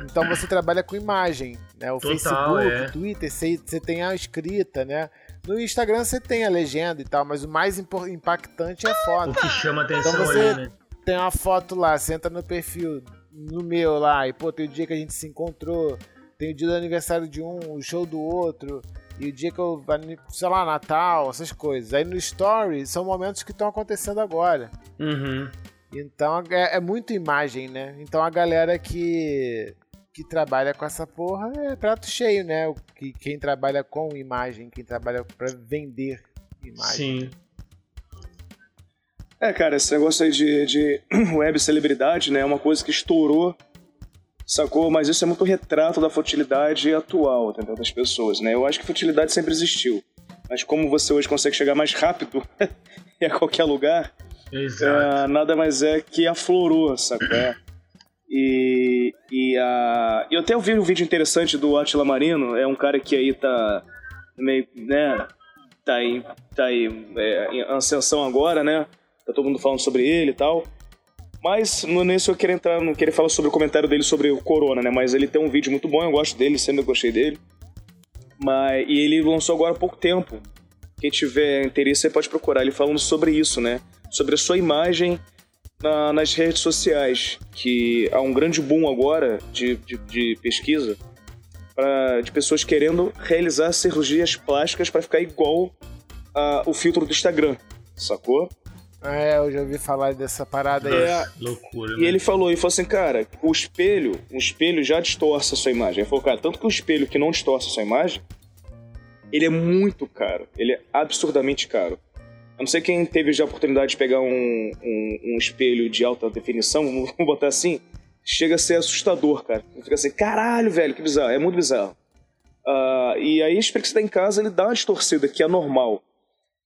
Speaker 3: então você trabalha com imagem, né? O Total, Facebook, é. Twitter, você, você tem a escrita, né? No Instagram você tem a legenda e tal, mas o mais impactante é a foto.
Speaker 2: O que chama atenção
Speaker 3: então você ali, né? Tem uma foto lá, você entra no perfil, no meu lá, e pô, tem o dia que a gente se encontrou, tem o dia do aniversário de um, o show do outro, e o dia que eu, sei lá, Natal, essas coisas. Aí no Story são momentos que estão acontecendo agora.
Speaker 2: Uhum.
Speaker 3: Então é, é muito imagem, né? Então a galera que que trabalha com essa porra é prato cheio, né? Que, quem trabalha com imagem, quem trabalha para vender imagem. Sim.
Speaker 1: É, cara, esse negócio aí de, de *clears throat* web celebridade, né? É uma coisa que estourou, sacou? Mas isso é muito retrato da futilidade atual, entendeu? Das pessoas, né? Eu acho que futilidade sempre existiu. Mas como você hoje consegue chegar mais rápido *laughs* em qualquer lugar, é, nada mais é que aflorou, sacou? É. E, e a, eu até ouvi um vídeo interessante do Atila Marino, é um cara que aí tá meio, né, tá aí, tá aí é, em ascensão agora, né? Tá todo mundo falando sobre ele e tal. Mas nesse eu queria entrar, não queria falar sobre o comentário dele sobre o Corona, né? Mas ele tem um vídeo muito bom, eu gosto dele, sempre gostei dele. Mas, e ele lançou agora há pouco tempo. Quem tiver interesse pode procurar ele falando sobre isso, né? Sobre a sua imagem na, nas redes sociais. Que há um grande boom agora de, de, de pesquisa pra, de pessoas querendo realizar cirurgias plásticas para ficar igual a, o filtro do Instagram, sacou?
Speaker 3: É, eu já ouvi falar dessa parada aí.
Speaker 2: É, loucura.
Speaker 1: E né? ele falou, ele falou assim, cara, o espelho, o espelho já distorce a sua imagem. Ele falou, cara, tanto que o espelho que não distorce a sua imagem, ele é muito caro. Ele é absurdamente caro. Eu não sei quem teve já a oportunidade de pegar um, um, um espelho de alta definição, *laughs* vamos botar assim, chega a ser assustador, cara. Fica assim, caralho, velho, que bizarro. É muito bizarro. Uh, e aí, espero que você tá em casa, ele dá uma distorcida que é normal.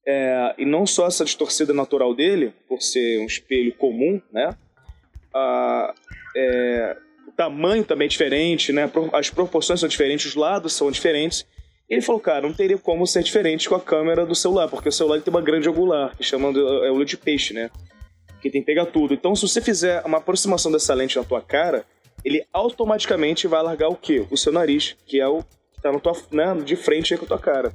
Speaker 1: É, e não só essa distorcida natural dele, por ser um espelho comum, né? Ah, é, o tamanho também é diferente, né? As proporções são diferentes, os lados são diferentes. E ele falou, cara, não teria como ser diferente com a câmera do celular, porque o celular tem uma grande angular, que chama de, é olho de peixe, né? Que tem que pegar tudo. Então, se você fizer uma aproximação dessa lente na tua cara, ele automaticamente vai largar o quê? O seu nariz, que é o que tá no né, de frente aí com a tua cara.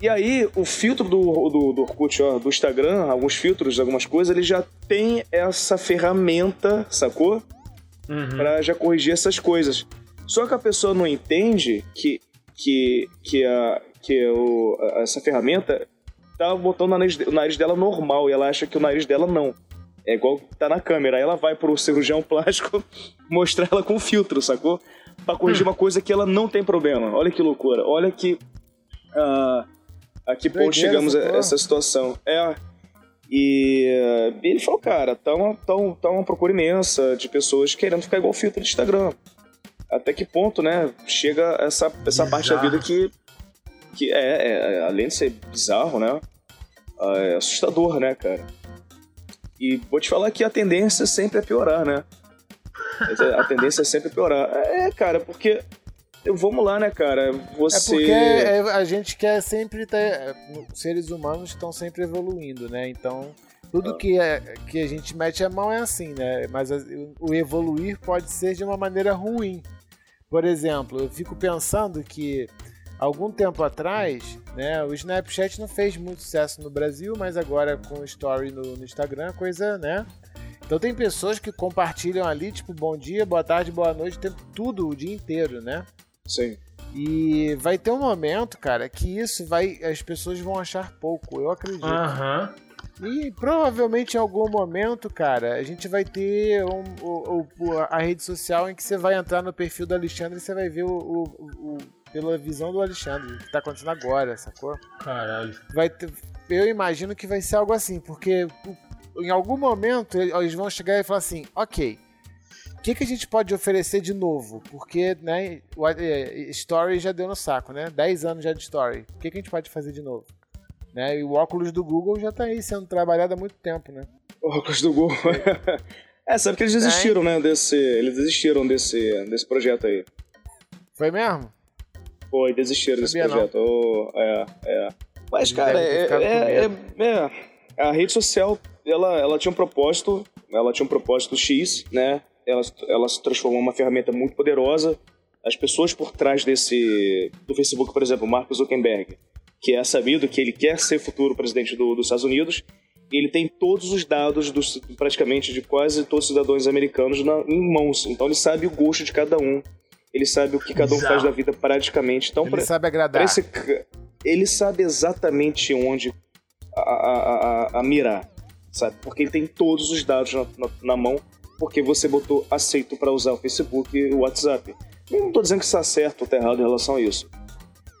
Speaker 1: E aí, o filtro do, do, do Orkut, ó, do Instagram, alguns filtros, algumas coisas, ele já tem essa ferramenta, sacou? Uhum. Pra já corrigir essas coisas. Só que a pessoa não entende que, que, que, a, que o, essa ferramenta tá botando o nariz, o nariz dela normal e ela acha que o nariz dela não. É igual tá na câmera. Aí ela vai pro cirurgião *laughs* plástico mostrar ela com filtro, sacou? Pra corrigir hum. uma coisa que ela não tem problema. Olha que loucura. Olha que. Uh, a que ponto chegamos a essa situação. É. E, e ele falou, cara, tá uma, tá, um, tá uma procura imensa de pessoas querendo ficar igual filtro de Instagram. Até que ponto, né? Chega essa, essa parte da vida que, que é, é, além de ser bizarro, né? É assustador, né, cara? E vou te falar que a tendência sempre é piorar, né? A tendência é sempre piorar. É, cara, porque Vamos lá, né, cara? Você.
Speaker 3: É porque é, a gente quer sempre ter. Seres humanos estão sempre evoluindo, né? Então, tudo que, é, que a gente mete a mão é assim, né? Mas o evoluir pode ser de uma maneira ruim. Por exemplo, eu fico pensando que algum tempo atrás, né, o Snapchat não fez muito sucesso no Brasil, mas agora com o Story no, no Instagram, coisa, né? Então tem pessoas que compartilham ali, tipo, bom dia, boa tarde, boa noite, tudo o dia inteiro, né?
Speaker 1: Sim.
Speaker 3: E vai ter um momento, cara, que isso vai. As pessoas vão achar pouco, eu acredito.
Speaker 2: Aham.
Speaker 3: E provavelmente em algum momento, cara, a gente vai ter um, o, o, a rede social em que você vai entrar no perfil do Alexandre e você vai ver o, o, o pela visão do Alexandre, o que tá acontecendo agora, sacou?
Speaker 2: Caralho.
Speaker 3: Vai ter, eu imagino que vai ser algo assim, porque em algum momento eles vão chegar e falar assim, ok, que, que a gente pode oferecer de novo? Porque, né, é, Story já deu no saco, né? 10 anos já de Story. O que, que a gente pode fazer de novo? Né? E o óculos do Google já tá aí sendo trabalhado há muito tempo, né?
Speaker 1: O óculos do Google. *laughs* é, sabe que eles desistiram, né, desse... Eles desistiram desse, desse projeto aí.
Speaker 3: Foi mesmo?
Speaker 1: Foi, desistiram desse projeto. Oh, é, é. Mas, cara, é, é, é, é, a rede social, ela, ela tinha um propósito, ela tinha um propósito X, né? Ela, ela se transformou em uma ferramenta muito poderosa. As pessoas por trás desse, do Facebook, por exemplo, Mark Zuckerberg, que é sabido que ele quer ser futuro presidente do, dos Estados Unidos, ele tem todos os dados dos, praticamente de quase todos os cidadãos americanos na, em mãos. Então ele sabe o gosto de cada um. Ele sabe o que cada um Exato. faz da vida praticamente. Então,
Speaker 3: ele pra, sabe agradar.
Speaker 1: Esse, ele sabe exatamente onde a, a, a, a, mirar, sabe? Porque ele tem todos os dados na, na, na mão, porque você botou aceito para usar o Facebook e o WhatsApp. Eu não estou dizendo que está certo ou está errado em relação a isso,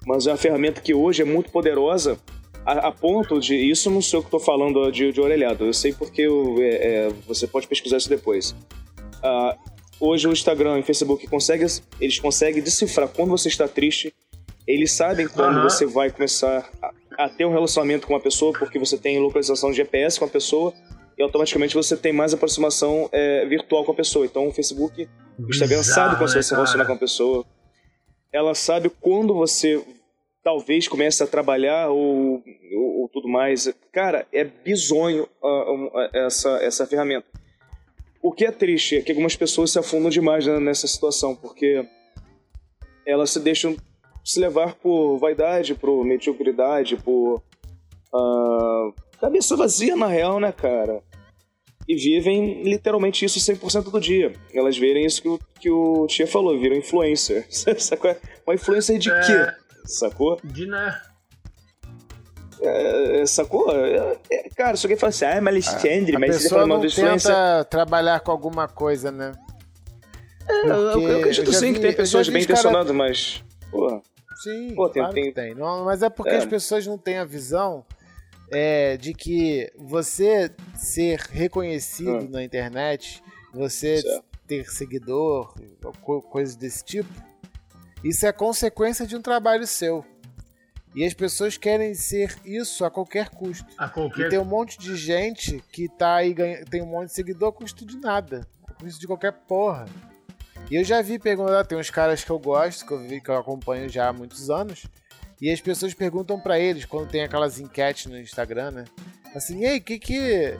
Speaker 1: mas é uma ferramenta que hoje é muito poderosa a, a ponto de. Isso não sou eu que estou falando de, de orelhado, eu sei porque eu, é, é, você pode pesquisar isso depois. Uh, hoje o Instagram e o Facebook consegue, eles conseguem decifrar quando você está triste eles sabem quando uhum. você vai começar a, a, ter um relacionamento com uma pessoa, porque você tem localização de GPS com a pessoa, e automaticamente você tem mais aproximação é, virtual com a pessoa. Então o Facebook, o Instagram Bizarro, sabe quando né, você se relacionar com a pessoa. Ela sabe quando você talvez comece a trabalhar ou, ou, ou tudo mais. Cara, é bizonho uh, uh, essa, essa ferramenta. O que é triste é que algumas pessoas se afundam demais né, nessa situação, porque elas se deixam se levar por vaidade, por mediocridade, por uh, cabeça vazia na real, né, cara? E vivem literalmente isso 100% do dia. Elas verem isso que o, que o Tia falou, viram influencer. *laughs* Sacou? Uma influencer de é... quê? Sacou?
Speaker 2: De né?
Speaker 1: É, é sacou? É, é, cara, se alguém fala assim, ah, mas Alexandre,
Speaker 3: ah,
Speaker 1: mas
Speaker 3: você falou não tenta trabalhar com alguma coisa, né?
Speaker 1: É, eu, eu acredito sim vi, que tem pessoas bem intencionadas, cara... mas. Porra.
Speaker 3: Sim, Pô, tem, claro tem... tem. Não, mas é porque é. as pessoas não têm a visão é, de que você ser reconhecido hum. na internet, você certo. ter seguidor, coisas desse tipo, isso é consequência de um trabalho seu. E as pessoas querem ser isso a qualquer custo.
Speaker 2: A qualquer...
Speaker 3: E tem um monte de gente que tá aí ganha... tem um monte de seguidor a custo de nada. A custo de qualquer porra. E eu já vi perguntar, tem uns caras que eu gosto, que eu vi que eu acompanho já há muitos anos, e as pessoas perguntam para eles quando tem aquelas enquetes no Instagram, né? Assim, e aí, que que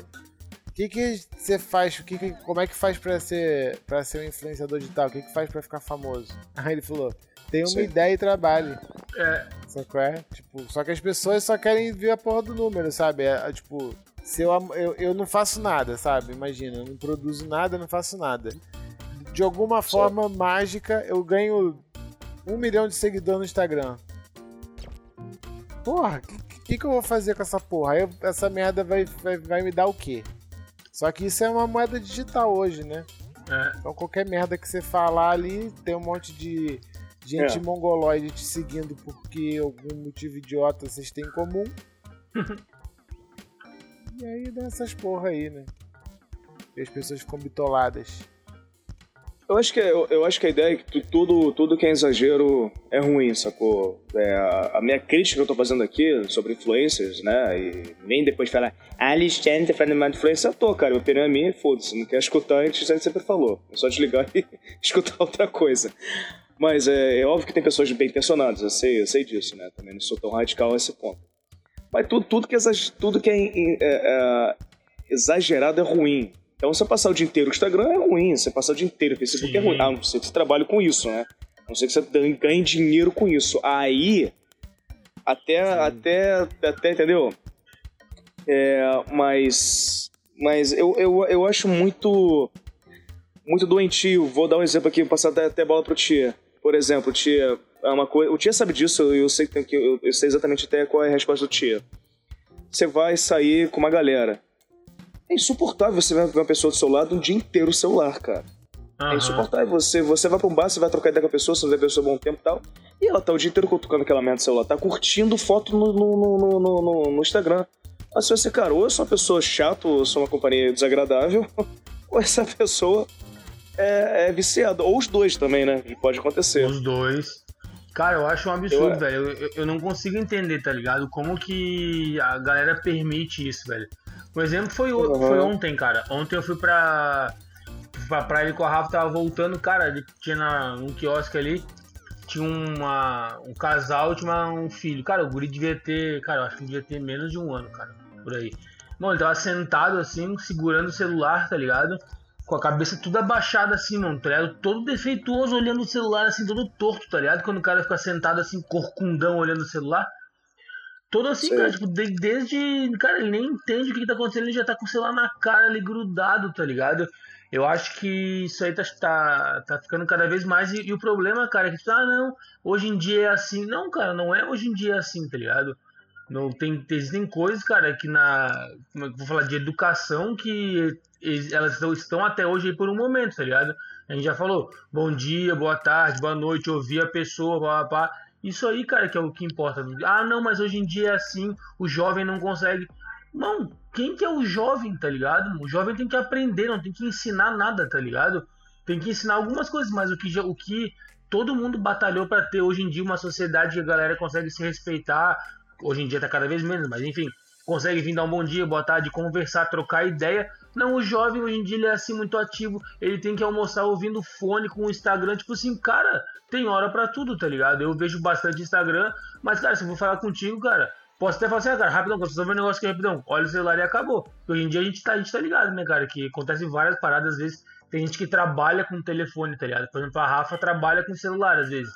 Speaker 3: que que você faz? Que que, como é que faz para ser para ser um influenciador digital? O que que faz para ficar famoso? *laughs* Aí ele falou: "Tem uma Sim. ideia e trabalho".
Speaker 2: É.
Speaker 3: Só que é, tipo, só que as pessoas só querem ver a porra do número, sabe? É, é tipo, se eu, eu, eu não faço nada, sabe? Imagina, eu não produzo nada, não faço nada de alguma forma mágica, eu ganho um milhão de seguidores no Instagram. Porra, o que, que, eu vou fazer com essa porra? Aí essa merda vai, vai, vai me dar o quê? Só que isso é uma moeda digital hoje, né? É. Então qualquer merda que você falar ali, tem um monte de gente é. mongoloide te seguindo porque algum motivo idiota vocês têm em comum. *laughs* e aí dá essas porra aí, né? E as pessoas ficam bitoladas.
Speaker 1: Eu acho que, eu, eu, acho que a ideia é que tudo, tudo que é exagero é ruim, sacou? É, a, a, minha crítica que eu tô fazendo aqui sobre influencers, né? E nem depois falar, ah, Alexandre tá falando mal de influencer, eu tô, cara. Meu opinião é minha, foda-se. Não quer escutar, a gente sempre falou. É só desligar *laughs* e escutar outra coisa. Mas é, é, óbvio que tem pessoas bem intencionadas, eu sei, eu sei disso, né? Também não sou tão radical a esse ponto. Mas tudo, tudo que, é, tudo que é, é, é exagerado é ruim. Então, você passar o dia inteiro no Instagram é ruim, você passar o dia inteiro no Facebook Sim. é ruim. A não ser que você trabalhe com isso, né? A não ser que você ganhe dinheiro com isso. Aí, até, até, até, entendeu? É, mas, mas eu, eu, eu acho muito, muito doentio. Vou dar um exemplo aqui, passar até, até bola pro Tia. Por exemplo, Tia, é uma coisa, o Tia sabe disso, eu sei, que, eu, eu sei exatamente até qual é a resposta do Tia. Você vai sair com uma galera. É insuportável você ver uma pessoa do seu lado um dia inteiro o celular, cara. Uhum. É insuportável. Você, você vai pra um bar, você vai trocar ideia com a pessoa, você vai ver a pessoa bom tempo e tal. E ela tá o dia inteiro cutucando aquela merda do celular, tá curtindo foto no, no, no, no, no, Instagram. Se você, cara, ou eu sou uma pessoa chata, ou eu sou uma companhia desagradável, *laughs* ou essa pessoa é, é viciada. Ou os dois também, né? Pode acontecer.
Speaker 2: Os dois. Cara, eu acho um absurdo, eu... velho. Eu, eu, não consigo entender, tá ligado? Como que a galera permite isso, velho. Um exemplo foi, uhum. foi ontem, cara. Ontem eu fui pra, pra praia com a Rafa, tava voltando, cara. Ele tinha na, um quiosque ali, tinha uma, um casal tinha um filho. Cara, o guri devia ter, cara, eu acho que devia ter menos de um ano, cara, por aí. Bom, ele tava sentado assim, segurando o celular, tá ligado? Com a cabeça tudo abaixada assim, mano, tá ligado? Todo defeituoso olhando o celular assim, todo torto, tá ligado? Quando o cara fica sentado assim, corcundão olhando o celular. Todo assim, Sim. cara, tipo, desde. Cara, ele nem entende o que, que tá acontecendo, ele já tá com o celular na cara ali grudado, tá ligado? Eu acho que isso aí tá, tá, tá ficando cada vez mais. E, e, o problema, cara, é que, tipo, ah, não, hoje em dia é assim. Não, cara, não é hoje em dia assim, tá ligado? Não tem, existem coisas, cara, que na. É vou falar de educação que elas estão até hoje por um momento, tá ligado? A gente já falou, bom dia, boa tarde, boa noite, ouvir a pessoa, pá, pá. Isso aí, cara, que é o que importa. Ah, não, mas hoje em dia é assim, o jovem não consegue. Não, quem que é o jovem, tá ligado? O jovem tem que aprender, não tem que ensinar nada, tá ligado? Tem que ensinar algumas coisas, mas o que, o que todo mundo batalhou para ter hoje em dia uma sociedade que a galera consegue se respeitar. Hoje em dia tá cada vez menos, mas enfim, consegue vir dar um bom dia, boa tarde, conversar, trocar ideia. Não, o jovem hoje em dia ele é assim muito ativo, ele tem que almoçar ouvindo fone com o Instagram, tipo assim, cara, tem hora para tudo, tá ligado? Eu vejo bastante Instagram, mas cara, se eu vou falar contigo, cara, posso até falar assim, ah, cara, rapidão, quando você ver um negócio aqui rapidão, olha o celular e acabou. Hoje em dia a gente tá, a gente tá ligado, né, cara, que acontecem várias paradas, às vezes tem gente que trabalha com telefone, tá ligado? Por exemplo, a Rafa trabalha com celular, às vezes.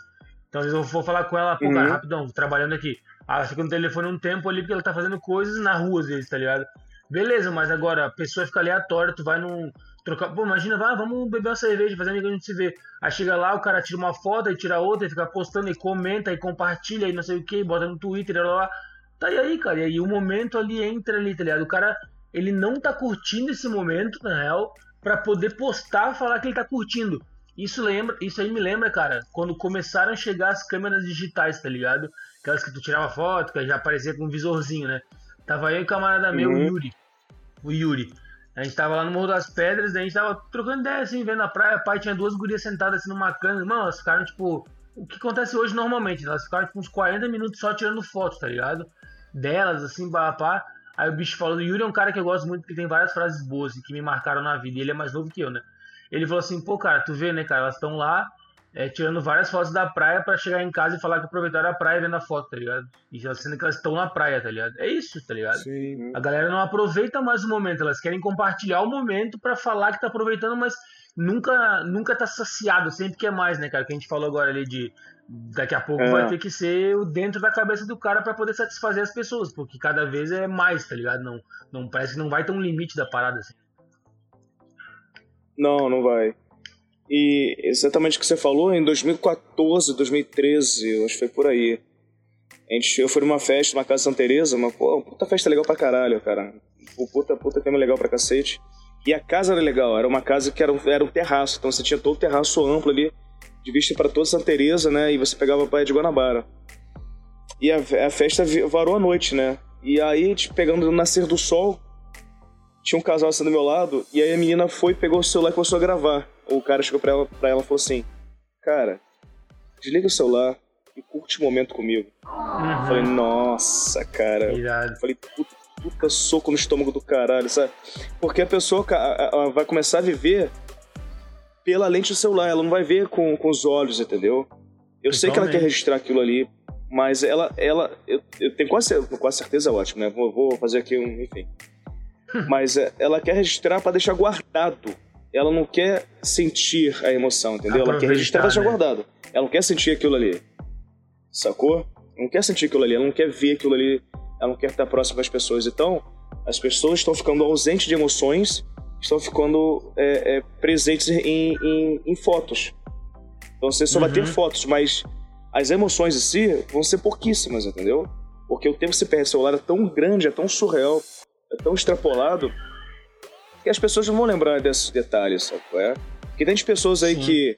Speaker 2: Então, às vezes eu vou falar com ela, pô, uhum. cara, rapidão, trabalhando aqui. Ela fica no telefone um tempo ali porque ela tá fazendo coisas na rua às vezes, tá ligado? Beleza, mas agora a pessoa fica aleatória, tu vai num. Trocar... Pô, imagina, vai, vamos beber uma cerveja, fazer amigo a gente se vê. Aí chega lá, o cara tira uma foto, aí tira outra, e fica postando, e comenta, e compartilha, e não sei o que, bota no Twitter, lá, lá. Tá e aí, cara. E aí o momento ali entra ali, tá ligado? O cara, ele não tá curtindo esse momento, na real, pra poder postar falar que ele tá curtindo. Isso lembra, isso aí me lembra, cara, quando começaram a chegar as câmeras digitais, tá ligado? Aquelas que tu tirava foto, que já aparecia com um visorzinho, né? Tava eu e o camarada meu, uhum. Yuri. O Yuri. A gente tava lá no Morro das Pedras, a gente tava trocando ideia, assim, vendo a praia. Pai tinha duas gurias sentadas assim numa cama. Mano, elas ficaram, tipo. O que acontece hoje normalmente? Elas ficaram, tipo, uns 40 minutos só tirando foto, tá ligado? Delas, assim, pá. Aí o bicho falou: o Yuri é um cara que eu gosto muito, porque tem várias frases boas assim, que me marcaram na vida. E ele é mais novo que eu, né? Ele falou assim: pô, cara, tu vê, né, cara? Elas estão lá é, tirando várias fotos da praia para chegar em casa e falar que aproveitaram a praia vendo a foto, tá ligado? E já sendo que elas estão na praia, tá ligado? É isso, tá ligado? Sim. A galera não aproveita mais o momento, elas querem compartilhar o momento para falar que tá aproveitando, mas nunca nunca tá saciado, sempre quer mais, né, cara? Que a gente falou agora ali de daqui a pouco é. vai ter que ser o dentro da cabeça do cara para poder satisfazer as pessoas, porque cada vez é mais, tá ligado? Não, não parece que não vai ter um limite da parada assim.
Speaker 1: Não, não vai. E exatamente o que você falou, em 2014, 2013, eu acho que foi por aí. A gente, eu fui numa festa, numa casa de Santa Teresa, uma pô, puta festa legal pra caralho, cara. Puta, puta tema legal pra cacete. E a casa era legal, era uma casa que era um, era um terraço, então você tinha todo o terraço amplo ali, de vista para toda Santa Teresa, né? E você pegava a praia de Guanabara. E a, a festa varou a noite, né? E aí, tipo, pegando o nascer do sol, tinha um casal assim do meu lado, e aí a menina foi, pegou o celular e começou a gravar o cara chegou pra ela, pra ela e falou assim: Cara, desliga o celular e curte o momento comigo. Uhum. Falei, nossa, cara. Irado. Falei, puta, puta soco no estômago do caralho, sabe? Porque a pessoa vai começar a viver pela lente do celular, ela não vai ver com, com os olhos, entendeu? Eu sei que ela quer registrar aquilo ali, mas ela, ela eu, eu tenho quase, quase certeza, é ótimo, né? Vou, vou fazer aqui um, enfim. *laughs* mas é, ela quer registrar para deixar guardado ela não quer sentir a emoção, entendeu? Ela quer registrar, deixar né? guardado. Ela não quer sentir aquilo ali. Sacou? Não quer sentir aquilo ali, ela não quer ver aquilo ali, ela não quer estar próxima das pessoas. Então, as pessoas estão ficando ausentes de emoções, estão ficando é, é, presentes em, em, em, fotos. Então você só uhum. vai ter uhum. fotos, mas as emoções em si vão ser pouquíssimas, entendeu? Porque o tempo que você perde celular é tão grande, é tão surreal, é tão extrapolado, que as pessoas não vão lembrar desses detalhes, sabe? É? Porque tem pessoas aí que,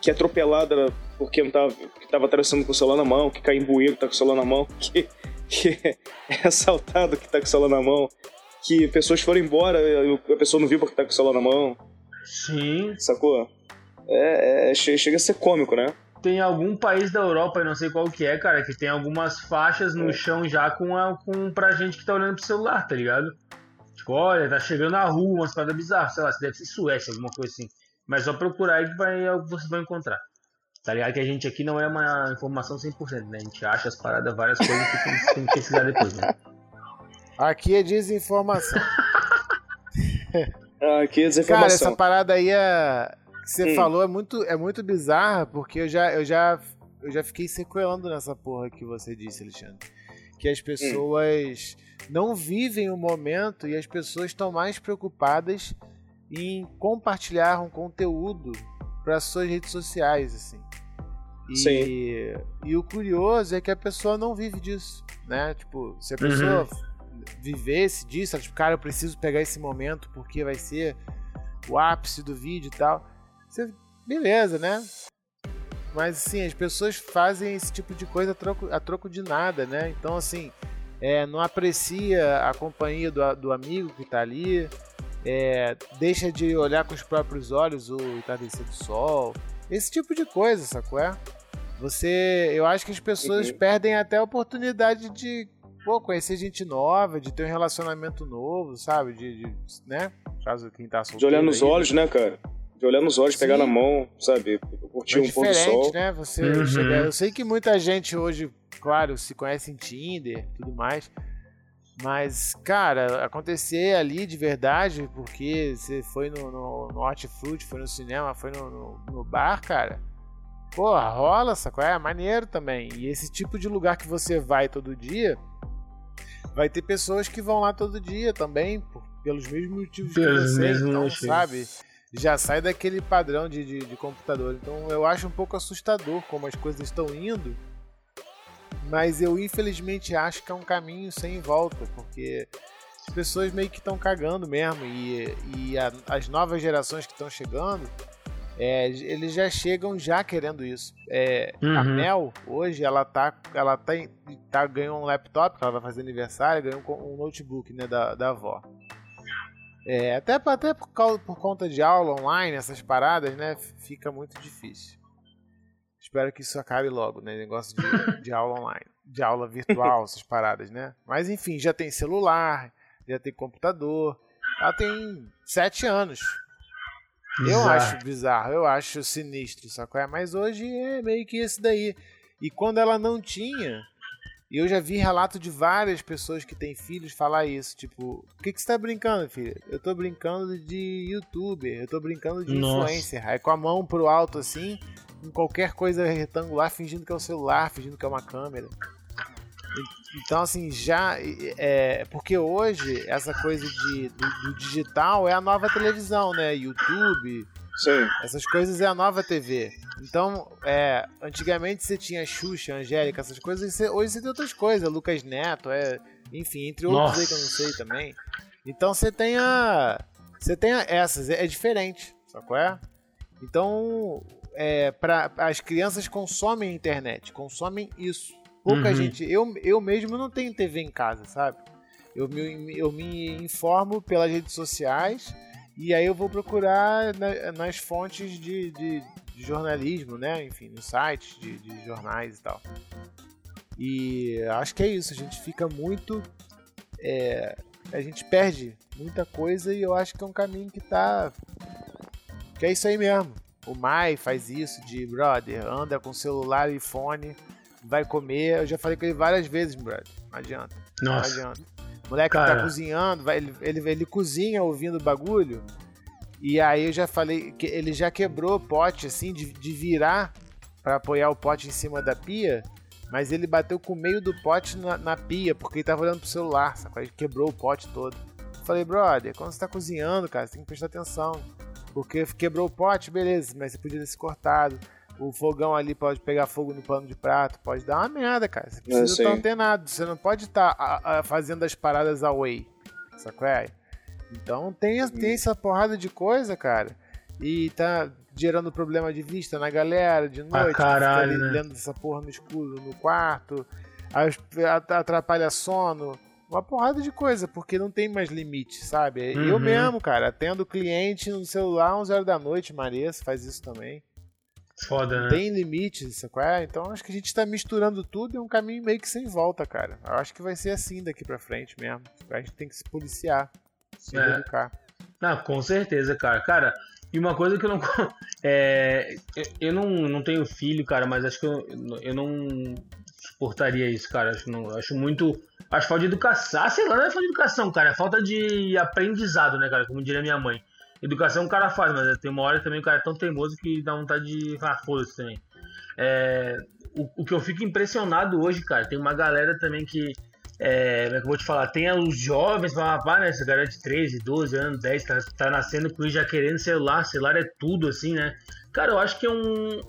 Speaker 1: que é atropelada porque não tava, que tava atravessando com o celular na mão, que cai que tá com o celular na mão, *laughs* que, que é assaltado que tá com o celular na mão, que pessoas foram embora, a pessoa não viu porque tá com o celular na mão.
Speaker 2: Sim.
Speaker 1: Sacou? É, é, chega a ser cômico, né?
Speaker 2: Tem algum país da Europa, eu não sei qual que é, cara, que tem algumas faixas no é. chão já com, a, com pra gente que tá olhando pro celular, tá ligado? Tipo, olha, tá chegando a rua, umas paradas bizarras, sei lá, se deve ser Suécia, alguma coisa assim. Mas só procurar aí que vai, vocês vão encontrar. Tá ligado que a gente aqui não é uma informação 100%, né? A gente acha as paradas, várias coisas que tem, tem que pesquisar depois, né?
Speaker 3: Aqui é desinformação.
Speaker 1: aqui é desinformação. *laughs*
Speaker 3: Cara, essa parada aí é... que você hum. falou é muito, é muito bizarra, porque eu já, eu, já, eu já fiquei sequelando nessa porra que você disse, Alexandre. Que as pessoas hum. não vivem o momento e as pessoas estão mais preocupadas em compartilhar um conteúdo para suas redes sociais, assim. E, Sim. e o curioso é que a pessoa não vive disso, né? Tipo, se a pessoa uhum. vivesse disso, tipo, cara, eu preciso pegar esse momento porque vai ser o ápice do vídeo e tal. Você, beleza, né? Mas assim, as pessoas fazem esse tipo de coisa a troco, a troco de nada, né? Então, assim, é, não aprecia a companhia do, do amigo que tá ali, é, deixa de olhar com os próprios olhos o entardecer do sol, esse tipo de coisa, sacou? É? Você, eu acho que as pessoas uhum. perdem até a oportunidade de pô, conhecer gente nova, de ter um relacionamento novo, sabe? De, de né? Caso quem tá
Speaker 1: solteiro. De olhar nos aí, olhos, né, cara? De olhar nos olhos, Sim. pegar na mão, sabe? Curtir é um pôr do sol.
Speaker 3: né? Você uhum. chega... Eu sei que muita gente hoje, claro, se conhece em Tinder tudo mais. Mas, cara, acontecer ali de verdade, porque você foi no, no, no Hortifruti, foi no cinema, foi no, no, no bar, cara. Pô, rola, sacou? É maneiro também. E esse tipo de lugar que você vai todo dia, vai ter pessoas que vão lá todo dia também, por, pelos mesmos motivos pelos que você, mesmos então, motivos. sabe? Já sai daquele padrão de, de, de computador. Então eu acho um pouco assustador como as coisas estão indo mas eu infelizmente acho que é um caminho sem volta, porque as pessoas meio que estão cagando mesmo e, e a, as novas gerações que estão chegando, é, eles já chegam já querendo isso. É, uhum. A Mel, hoje, ela tá, ela tá, tá ganhou um laptop, ela vai fazer aniversário, ganhou um, notebook né, da, da avó. É, até, até por, causa, por conta de aula online, essas paradas, né, fica muito difícil. Espero que isso acabe logo, né? Negócio de, de aula online, de aula virtual, *laughs* essas paradas, né? Mas enfim, já tem celular, já tem computador. Ela tem sete anos. Eu acho bizarro, eu acho sinistro, sacou? É, mas hoje é meio que esse daí. E quando ela não tinha, eu já vi relato de várias pessoas que têm filhos falar isso. Tipo, o que, que você tá brincando, filha? Eu tô brincando de youtuber, eu tô brincando de Nossa. influencer. Aí com a mão pro alto assim, em qualquer coisa retangular, fingindo que é o celular, fingindo que é uma câmera. Então, assim, já. É, porque hoje, essa coisa de, do, do, digital é a nova televisão, né? YouTube.
Speaker 1: Sim.
Speaker 3: Essas coisas é a nova TV. Então, é, antigamente você tinha Xuxa, Angélica, essas coisas. Você, hoje você tem outras coisas. Lucas Neto, é, enfim, entre outros Nossa. aí que eu não sei também. Então você tem a. Você tem a, essas, é, é diferente, sabe qual é? Então, é, pra, as crianças consomem a internet, consomem isso. Pouca uhum. gente. Eu, eu mesmo não tenho TV em casa, sabe? Eu me, eu me informo pelas redes sociais e aí eu vou procurar na, nas fontes de, de, de, jornalismo, né? Enfim, nos sites de, de jornais e tal. E acho que é isso, a gente fica muito. É, a gente perde muita coisa e eu acho que é um caminho que tá. Que é isso aí mesmo. O Mai faz isso de, brother, anda com celular e fone, vai comer. Eu já falei com ele várias vezes, brother. Não adianta. Nossa. Não adianta. O moleque Cara. tá cozinhando, vai, ele, ele, ele cozinha ouvindo o bagulho. E aí eu já falei que ele já quebrou o pote, assim, de, de virar para apoiar o pote em cima da pia. Mas ele bateu com o meio do pote na, na pia, porque ele tava olhando pro celular? Ele quebrou o pote todo. Eu falei, brother, quando você tá cozinhando, cara, você tem que prestar atenção. Porque quebrou o pote, beleza, mas você podia ter se cortado. O fogão ali pode pegar fogo no pano de prato, pode dar uma merda, cara. Você precisa estar antenado, você não pode estar tá, fazendo as paradas away. Sacou? É? Então tem, tem essa porrada de coisa, cara. E tá. gerando problema de vista na galera de noite.
Speaker 2: Ah, caralho, né?
Speaker 3: lendo essa porra no escuro no quarto. Atrapalha sono. Uma porrada de coisa, porque não tem mais limite, sabe?
Speaker 2: Uhum.
Speaker 3: Eu mesmo, cara, atendo cliente no celular 11 horas da noite, Maressa faz isso também.
Speaker 2: Foda, né?
Speaker 3: tem limite, sacou? É, então acho que a gente tá misturando tudo e é um caminho meio que sem volta, cara. Eu acho que vai ser assim daqui pra frente mesmo. A gente tem que se policiar, se
Speaker 2: É.
Speaker 3: educar.
Speaker 2: Não, com certeza, cara. Cara, e uma coisa que eu não. *laughs* É, eu, eu não, não tenho filho, cara, mas acho que eu, eu não suportaria isso, cara. Acho, não, acho muito. Acho falta de educação. Ah, sei lá, não é falta de educação, cara. É falta de aprendizado, né, cara? Como diria minha mãe. Educação o cara faz, mas tem uma hora também o cara é tão teimoso que dá vontade de. Ah, foda-se também. É, o, o que eu fico impressionado hoje, cara, tem uma galera também que. É, como é que eu vou te falar? Tem os jovens, pá, pá, né? Essa galera de 13, 12 anos, 10, tá, tá nascendo com já querendo celular. Celular é tudo, assim, né? Cara, eu acho que é um.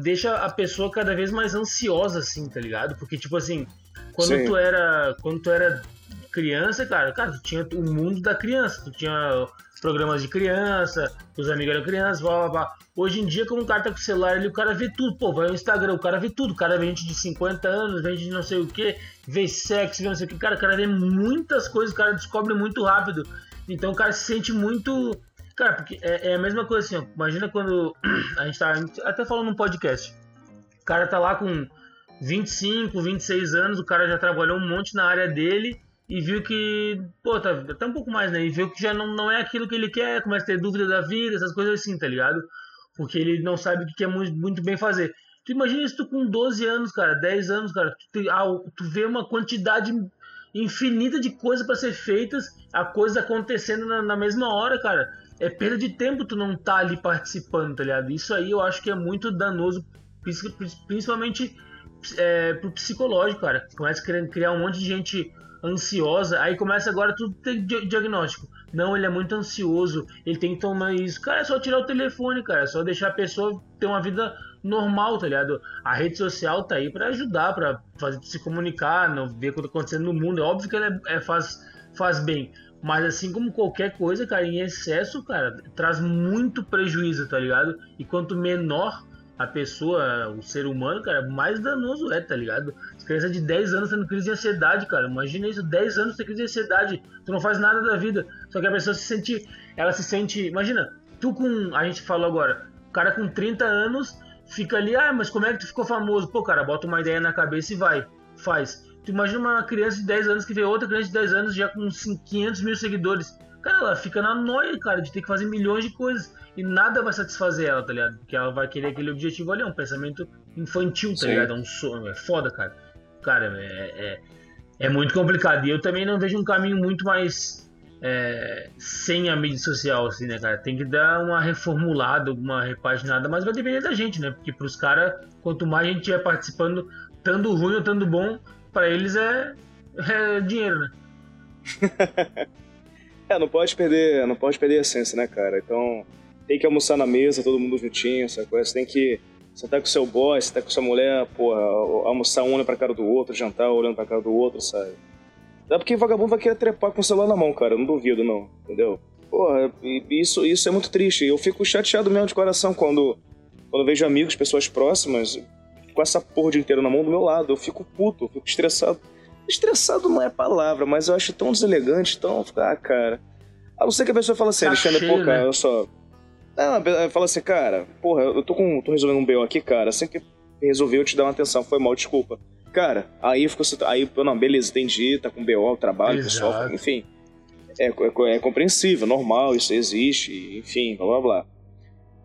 Speaker 2: Deixa a pessoa cada vez mais ansiosa, assim, tá ligado? Porque, tipo assim, quando
Speaker 1: Sim.
Speaker 2: tu era. Quando tu era criança, cara, cara, tu tinha o mundo da criança, tu tinha programas de criança, os amigos eram crianças, blá blá blá. Hoje em dia, como o cara tá com o celular ali, o cara vê tudo, pô, vai no Instagram, o cara vê tudo, o cara vê gente de 50 anos, vê gente de não sei o que, vê sexo, vê não sei o que, cara, o cara vê muitas coisas, o cara descobre muito rápido. Então o cara se sente muito. Cara, porque é, é a mesma coisa assim, ó. Imagina quando *clears throat* a gente tá. a gente até falando num podcast. O cara tá lá com 25, 26 anos, o cara já trabalhou um monte na área dele e viu que, pô, tá até um pouco mais, né? E viu que já não, não é aquilo que ele quer, começa a ter dúvida da vida, essas coisas assim, tá ligado? Porque ele não sabe o que quer muito, muito bem fazer. Tu imagina isso tu com 12 anos, cara, 10 anos, cara, tu, ah, tu vê uma quantidade infinita de coisas pra ser feitas, a coisa acontecendo na, na mesma hora, cara. É perda de tempo tu não tá ali participando, tá ligado? Isso aí eu acho que é muito danoso, princi- principalmente é, pro psicológico, cara. Começa a criar um monte de gente ansiosa, aí começa agora tudo ter di- diagnóstico. Não, ele é muito ansioso, ele tem que tomar isso. Cara, é só tirar o telefone, cara, é só deixar a pessoa ter uma vida normal, tá ligado? A rede social tá aí pra ajudar, pra fazer se comunicar, não ver o que tá acontecendo no mundo. É óbvio que ela é, é- faz, faz bem. Mas assim como qualquer coisa, cara, em excesso, cara, traz muito prejuízo, tá ligado? E quanto menor a pessoa, o ser humano, cara, mais danoso é, tá ligado? As crianças de 10 anos tendo crise de ansiedade, cara. Imagina isso, 10 anos ter crise de ansiedade. Tu não faz nada da vida. Só que a pessoa se sente. Ela se sente. Imagina, tu com. A gente falou agora, o cara com 30 anos fica ali, ah, mas como é que tu ficou famoso? Pô, cara, bota uma ideia na cabeça e vai. Faz. Tu imagina uma criança de 10 anos que vê outra criança de 10 anos já com 500 mil seguidores. Cara, ela fica na noia, cara, de ter que fazer milhões de coisas. E nada vai satisfazer ela, tá ligado? Porque ela vai querer aquele objetivo ali, é um pensamento infantil, tá
Speaker 1: Sim.
Speaker 2: ligado? É um sonho, é foda, cara. Cara, é, é, é muito complicado. E eu também não vejo um caminho muito mais é, sem a mídia social, assim, né, cara? Tem que dar uma reformulada, uma repaginada, mas vai depender da gente, né? Porque pros caras, quanto mais a gente estiver participando, tanto ruim ou tanto bom, pra eles é, é dinheiro, né? *laughs*
Speaker 1: É, não pode perder, não pode perder a essência, né, cara? Então, tem que almoçar na mesa, todo mundo juntinho, essa coisa. Tem que. Você tá com seu boy, você tá com sua mulher, porra, almoçar um olhando pra cara do outro, jantar olhando pra cara do outro, sabe? Dá porque vagabundo vai querer trepar com o celular na mão, cara. Não duvido, não. Entendeu? Porra, isso, isso é muito triste. Eu fico chateado mesmo de coração quando, quando vejo amigos, pessoas próximas, com essa porra dia inteiro na mão do meu lado. Eu fico puto, eu fico estressado. Estressado não é palavra, mas eu acho tão deselegante, tão. Ah, cara. A não ser que a pessoa fala assim,
Speaker 2: Tá
Speaker 1: Alexandre, pô, cara,
Speaker 2: né?
Speaker 1: olha só. Não, fala assim, cara, porra, eu tô, com, tô resolvendo um BO aqui, cara. Assim que resolvi, eu te dar uma atenção, foi mal, desculpa. Cara, aí ficou. Aí, não, beleza, entendi, tá com BO, trabalho,
Speaker 2: Exato.
Speaker 1: pessoal, enfim. É, é, é compreensível, normal, isso existe, enfim, blá blá blá.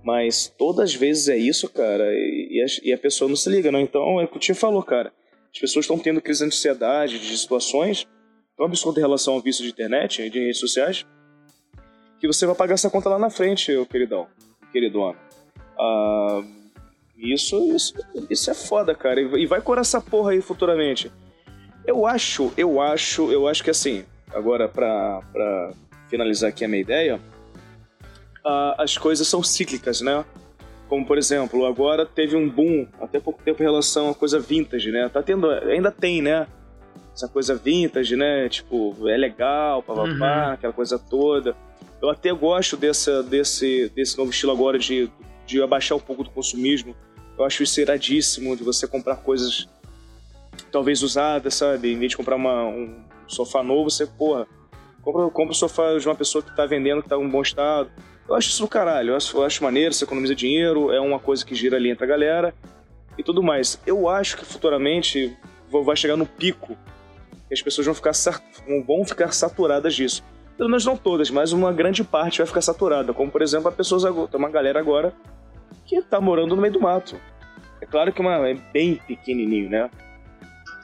Speaker 1: Mas todas as vezes é isso, cara, e, e a, e a pessoa não se liga, não. Então é o que o Tio falou, cara. As pessoas estão tendo crise de ansiedade, de situações tão absurdas em relação ao vício de internet e de redes sociais, que você vai pagar essa conta lá na frente, queridão, queridona. Ah, isso, isso, isso é foda, cara. E vai curar essa porra aí futuramente. Eu acho, eu acho, eu acho que assim, agora pra, pra finalizar aqui a minha ideia, ah, as coisas são cíclicas, né? Como, por exemplo, agora teve um boom, até pouco tempo, em relação a coisa vintage, né? Tá tendo, ainda tem, né? Essa coisa vintage, né? Tipo, é legal, papapá,
Speaker 2: Uhum.
Speaker 1: aquela coisa toda. Eu até gosto dessa, desse, desse novo estilo agora de de abaixar um pouco do consumismo. Eu acho isso iradíssimo, de você comprar coisas talvez usadas, sabe? Em vez de comprar uma, um sofá novo, você, porra, compra, compra o sofá de uma pessoa que tá vendendo, que tá em um bom estado. Eu acho isso do caralho, eu acho, eu acho maneiro, você economiza dinheiro, é uma coisa que gira ali entre a galera e tudo mais. Eu acho que futuramente vai chegar no pico e as pessoas vão ficar, vão ficar saturadas disso. Pelo menos não todas, mas uma grande parte vai ficar saturada. Como, por exemplo, a pessoas, tem uma galera agora que tá morando no meio do mato. É claro que uma, é bem pequenininho, né?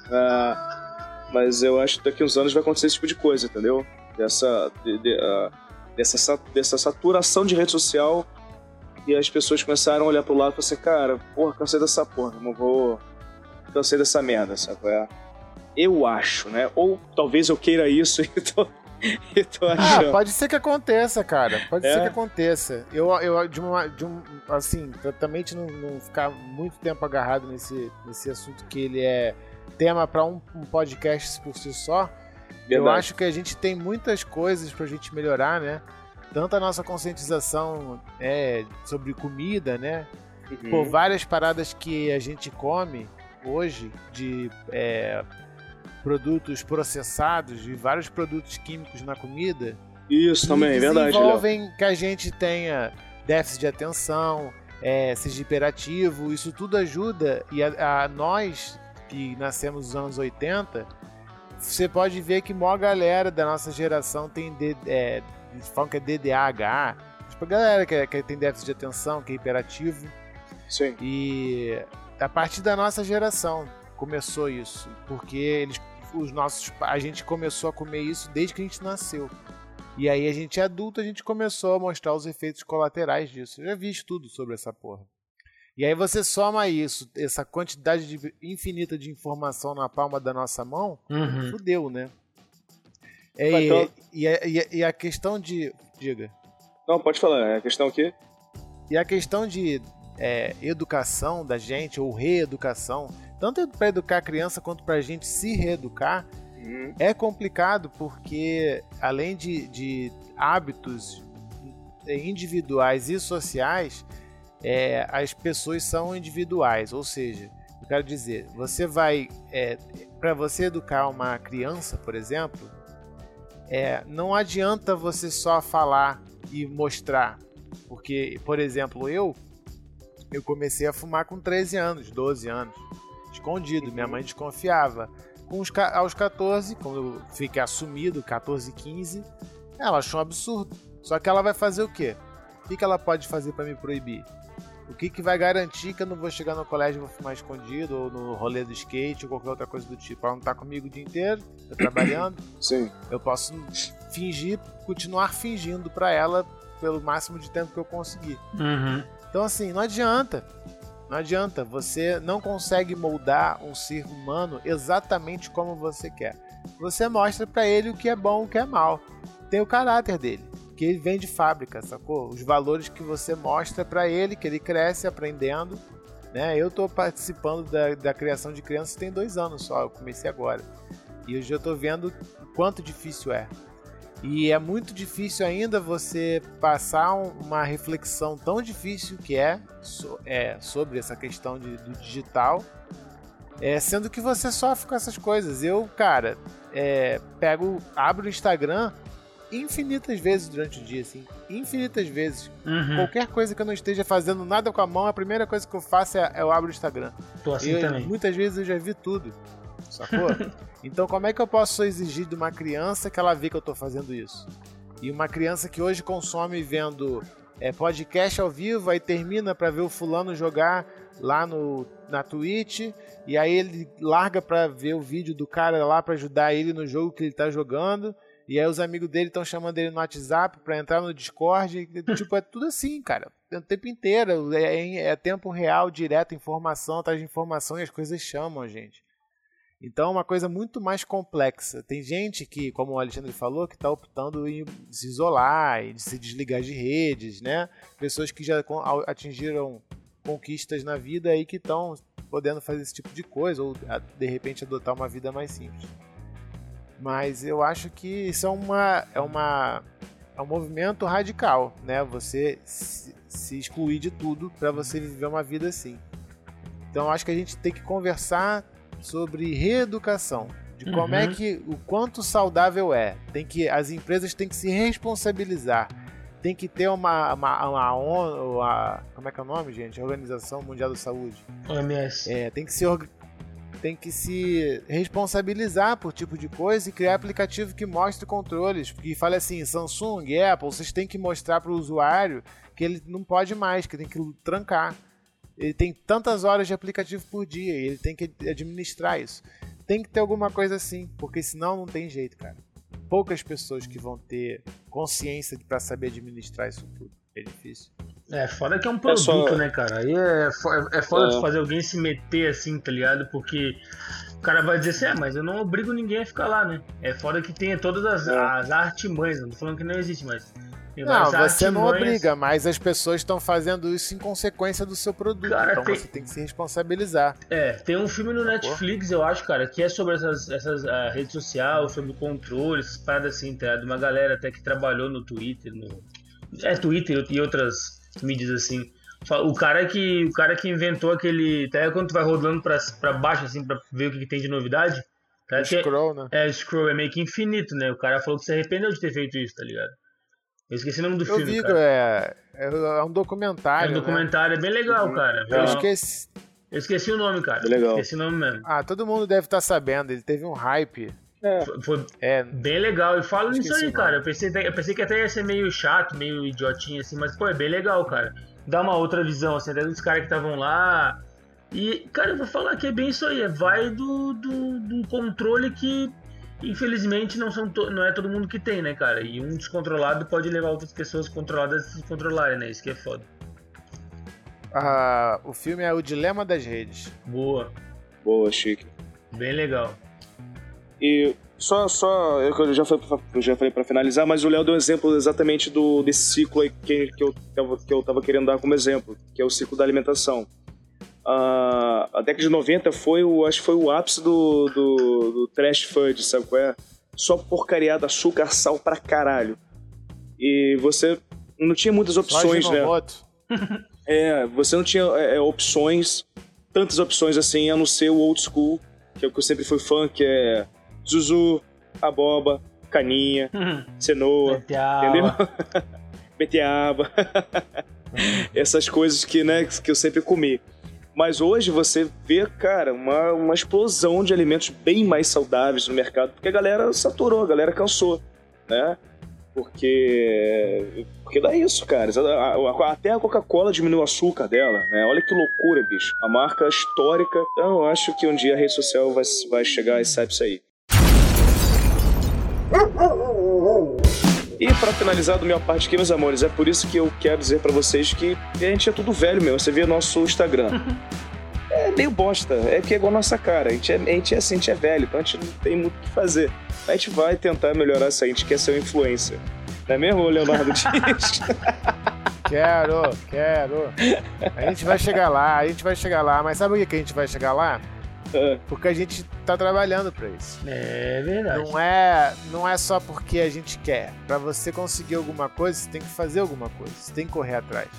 Speaker 1: Ah, mas eu acho que daqui uns anos vai acontecer esse tipo de coisa, entendeu? Dessa, de, de, uh, dessa, dessa saturação de rede social e as pessoas começaram a olhar pro lado e falar assim, cara, porra, cansei dessa porra, não vou... Cansei dessa merda, sabe? É? Eu acho, né? Ou talvez eu queira isso *laughs* *laughs* e tô,
Speaker 3: Ah,
Speaker 1: achando.
Speaker 3: pode ser que aconteça, cara. Pode
Speaker 1: É?
Speaker 3: ser que aconteça. Eu, eu de, uma, de um, assim, pra também te não, não ficar muito tempo agarrado nesse, nesse assunto que ele é tema pra um, um podcast por si só. Eu
Speaker 1: Verdade.
Speaker 3: acho que a gente tem muitas coisas pra gente melhorar, né? Tanto a nossa conscientização é, sobre comida, né?
Speaker 1: Uhum.
Speaker 3: Por várias paradas que a gente come hoje de é, produtos processados e vários produtos químicos na comida
Speaker 1: Isso também, é verdade, Léo.
Speaker 3: desenvolvem que a gente tenha déficit de atenção, é, seja hiperativo, isso tudo ajuda e a, a nós que nascemos nos anos 80, você pode ver que maior galera da nossa geração tem D, é, eles falam que é DDAH, tipo a galera que, que tem déficit de atenção, que é hiperativo.
Speaker 1: Sim.
Speaker 3: E a partir da nossa geração começou isso, porque eles, os nossos, a gente começou a comer isso desde que a gente nasceu. E aí a gente é adulto, a gente começou a mostrar os efeitos colaterais disso. Eu já vi estudo sobre essa porra. E aí você soma isso, essa quantidade de- infinita de informação na palma da nossa mão,
Speaker 2: Uhum.
Speaker 3: fudeu, né? É, e,
Speaker 1: então-
Speaker 3: e a- e a- e a questão de. Diga.
Speaker 1: Não, pode falar, é a questão aqui.
Speaker 3: E a questão de é, educação da gente, ou reeducação, tanto para educar a criança quanto para a gente se reeducar,
Speaker 1: Uhum.
Speaker 3: é complicado porque, além de, de hábitos individuais e sociais, é, as pessoas são individuais. Ou seja, eu quero dizer, você vai. para você educar uma criança, por exemplo, é, não adianta você só falar e mostrar. Porque, por exemplo, eu eu comecei a fumar com 13 anos, 12 anos, escondido, minha mãe desconfiava. Com os, aos 14, quando eu fiquei assumido, 14, 15, ela achou um absurdo. Só que ela vai fazer o quê? O que, que ela pode fazer para me proibir? O que, que vai garantir que eu não vou chegar no colégio e vou fumar escondido, ou no rolê do skate, ou qualquer outra coisa do tipo? Ela não tá comigo o dia inteiro, tá trabalhando. *coughs*
Speaker 1: Sim.
Speaker 3: eu posso fingir, continuar fingindo para ela pelo máximo de tempo que eu conseguir.
Speaker 2: Uhum.
Speaker 3: Então, assim, não adianta. Não adianta. Você não consegue moldar um ser humano exatamente como você quer. Você mostra pra ele o que é bom o que é mal. Tem o caráter dele, que ele vem de fábrica, sacou? Os valores que você mostra pra ele, que ele cresce aprendendo. Né? Eu tô participando da, da criação de crianças tem dois anos só, eu comecei agora. E eu já tô vendo o quanto difícil é. E é muito difícil ainda você passar um- uma reflexão tão difícil que é, so- é, sobre essa questão de- do digital, é, sendo que você sofre com essas coisas. Eu, cara, é, pego, abro o Instagram infinitas vezes durante o dia, assim, infinitas vezes.
Speaker 2: Uhum.
Speaker 3: Qualquer coisa que eu não esteja fazendo nada com a mão, a primeira coisa que eu faço é eu abro o Instagram.
Speaker 2: Tô assim
Speaker 3: Eu-
Speaker 2: também.
Speaker 3: Muitas vezes eu já vi tudo, sacou? então como é que eu posso exigir de uma criança que ela vê que eu tô fazendo isso? E uma criança que hoje consome vendo é, podcast ao vivo, aí termina pra ver o fulano jogar lá no, na Twitch, e aí ele larga pra ver o vídeo do cara lá pra ajudar ele no jogo que ele tá jogando, e aí os amigos dele estão chamando ele no WhatsApp pra entrar no Discord, tipo, é tudo assim, cara, o tempo inteiro, é, é- é tempo real, direto, informação atrás de informação, e as coisas chamam a gente. Então é uma coisa muito mais complexa. Tem gente que, como o Alexandre falou, que está optando em se isolar, em se desligar de redes, né? Pessoas que já atingiram conquistas na vida aí que estão podendo fazer esse tipo de coisa, ou de repente adotar uma vida mais simples. Mas eu acho que isso é uma, é uma é um movimento radical, né? Você se, se excluir de tudo para você viver uma vida assim. Então acho que a gente tem que conversar sobre reeducação, de como é uhum. é que o quanto saudável é. Tem que as empresas têm que se responsabilizar. Tem que ter uma uma, uma, ONU, uma como é que é o nome, gente? Organização Mundial da Saúde.
Speaker 2: OMS.
Speaker 3: É, tem que se tem que se responsabilizar por tipo de coisa e criar aplicativo que mostre controles, que fale assim, Samsung, Apple, vocês têm que mostrar para o usuário que ele não pode mais, que tem que trancar. Ele tem tantas horas de aplicativo por dia e ele tem que administrar isso. Tem que ter alguma coisa assim, porque senão não tem jeito, cara. Poucas pessoas que vão ter consciência para saber administrar isso tudo. É difícil.
Speaker 2: É, foda que é um produto, é só... né, cara? Aí é, é foda é. fazer alguém se meter assim, tá ligado? Porque o cara vai dizer assim, é, mas eu não obrigo ninguém a ficar lá, né? É foda que tenha todas as, é. as artimanhas, não tô falando que não existe, mas
Speaker 3: não, você não obriga, mas as pessoas estão fazendo isso em consequência do seu produto. Cara, então tem... você tem que se responsabilizar.
Speaker 2: É, tem um filme no Netflix, eu acho, cara, que é sobre essas, essas uh, redes sociais, sobre controle, essas paradas assim, tá? De uma galera até que trabalhou no Twitter, no. É, Twitter e outras mídias assim. O cara que, o cara que inventou aquele. Até quando tu vai rodando pra, pra baixo, assim, pra ver o que, que tem de novidade.
Speaker 3: Cara, scroll,
Speaker 2: é, né? É, scroll, é meio que infinito, né? O cara falou que se arrependeu de ter feito isso, tá ligado? Eu esqueci o nome do
Speaker 3: eu
Speaker 2: filme.
Speaker 3: Vi,
Speaker 2: cara.
Speaker 3: É, é um documentário.
Speaker 2: É um documentário,
Speaker 3: né?
Speaker 2: é bem legal, cara.
Speaker 3: Eu esqueci.
Speaker 2: Eu esqueci o nome, cara.
Speaker 1: legal.
Speaker 2: Esqueci o nome mesmo.
Speaker 3: Ah, todo mundo deve estar tá sabendo. Ele teve um hype.
Speaker 2: É. Foi, foi é. bem legal. E falo nisso aí, cara. Eu pensei, eu pensei que até ia ser meio chato, meio idiotinho assim, mas pô, é bem legal, cara. Dá uma outra visão, assim, até dos caras que estavam lá. E, cara, eu vou falar que é bem isso aí. É vai do, do, do controle que infelizmente não, são não é todo mundo que tem, né, cara? E um descontrolado pode levar outras pessoas controladas a se descontrolarem, né? Isso que é foda.
Speaker 3: Ah, o filme é O Dilema das Redes.
Speaker 2: Boa.
Speaker 1: Boa, chique.
Speaker 2: Bem legal.
Speaker 1: E só, só eu já falei, eu já falei para finalizar, mas o Léo deu um exemplo exatamente do, desse ciclo aí que, que, eu, que eu tava querendo dar como exemplo, que é o ciclo da alimentação a, a década de 90 foi o, acho que foi o ápice do, do, do trash food, sabe qual é? Só porcariada, açúcar, sal pra caralho. E você não tinha muitas opções, né? *laughs* é, você não tinha é, é, opções, tantas opções assim, a não ser o old school, que é o que eu sempre fui fã, que é Zuzu, aboba, caninha, *laughs* cenoura, entendeu? Beteaba. *laughs* Essas coisas que, né, que eu sempre comi. Mas hoje você vê, cara, uma, uma explosão de alimentos bem mais saudáveis no mercado, porque a galera saturou, a galera cansou, né? Porque. Porque dá isso, cara. Até a Coca-Cola diminuiu o açúcar dela, né? Olha que loucura, bicho. A marca histórica. Então, eu acho que um dia a rede social vai, vai chegar e sabe isso aí. *laughs* E para finalizar do minha parte aqui, meus amores, é por isso que eu quero dizer para vocês que a gente é tudo velho meu. Você vê nosso Instagram. *laughs* é meio bosta, é que é igual a nossa cara. A gente é, a gente é assim, a gente é velho, então a gente não tem muito o que fazer. A gente vai tentar melhorar isso aí, a gente quer ser uma influência. Não é mesmo, Leonardo *laughs* Dias?
Speaker 3: quero, quero. A gente vai chegar lá, a gente vai chegar lá, mas sabe o que a gente vai chegar lá? *laughs* Porque a gente tá trabalhando para isso.
Speaker 2: É verdade.
Speaker 3: Não é, não é só porque a gente quer. Para você conseguir alguma coisa, você tem que fazer alguma coisa. Você tem que correr atrás.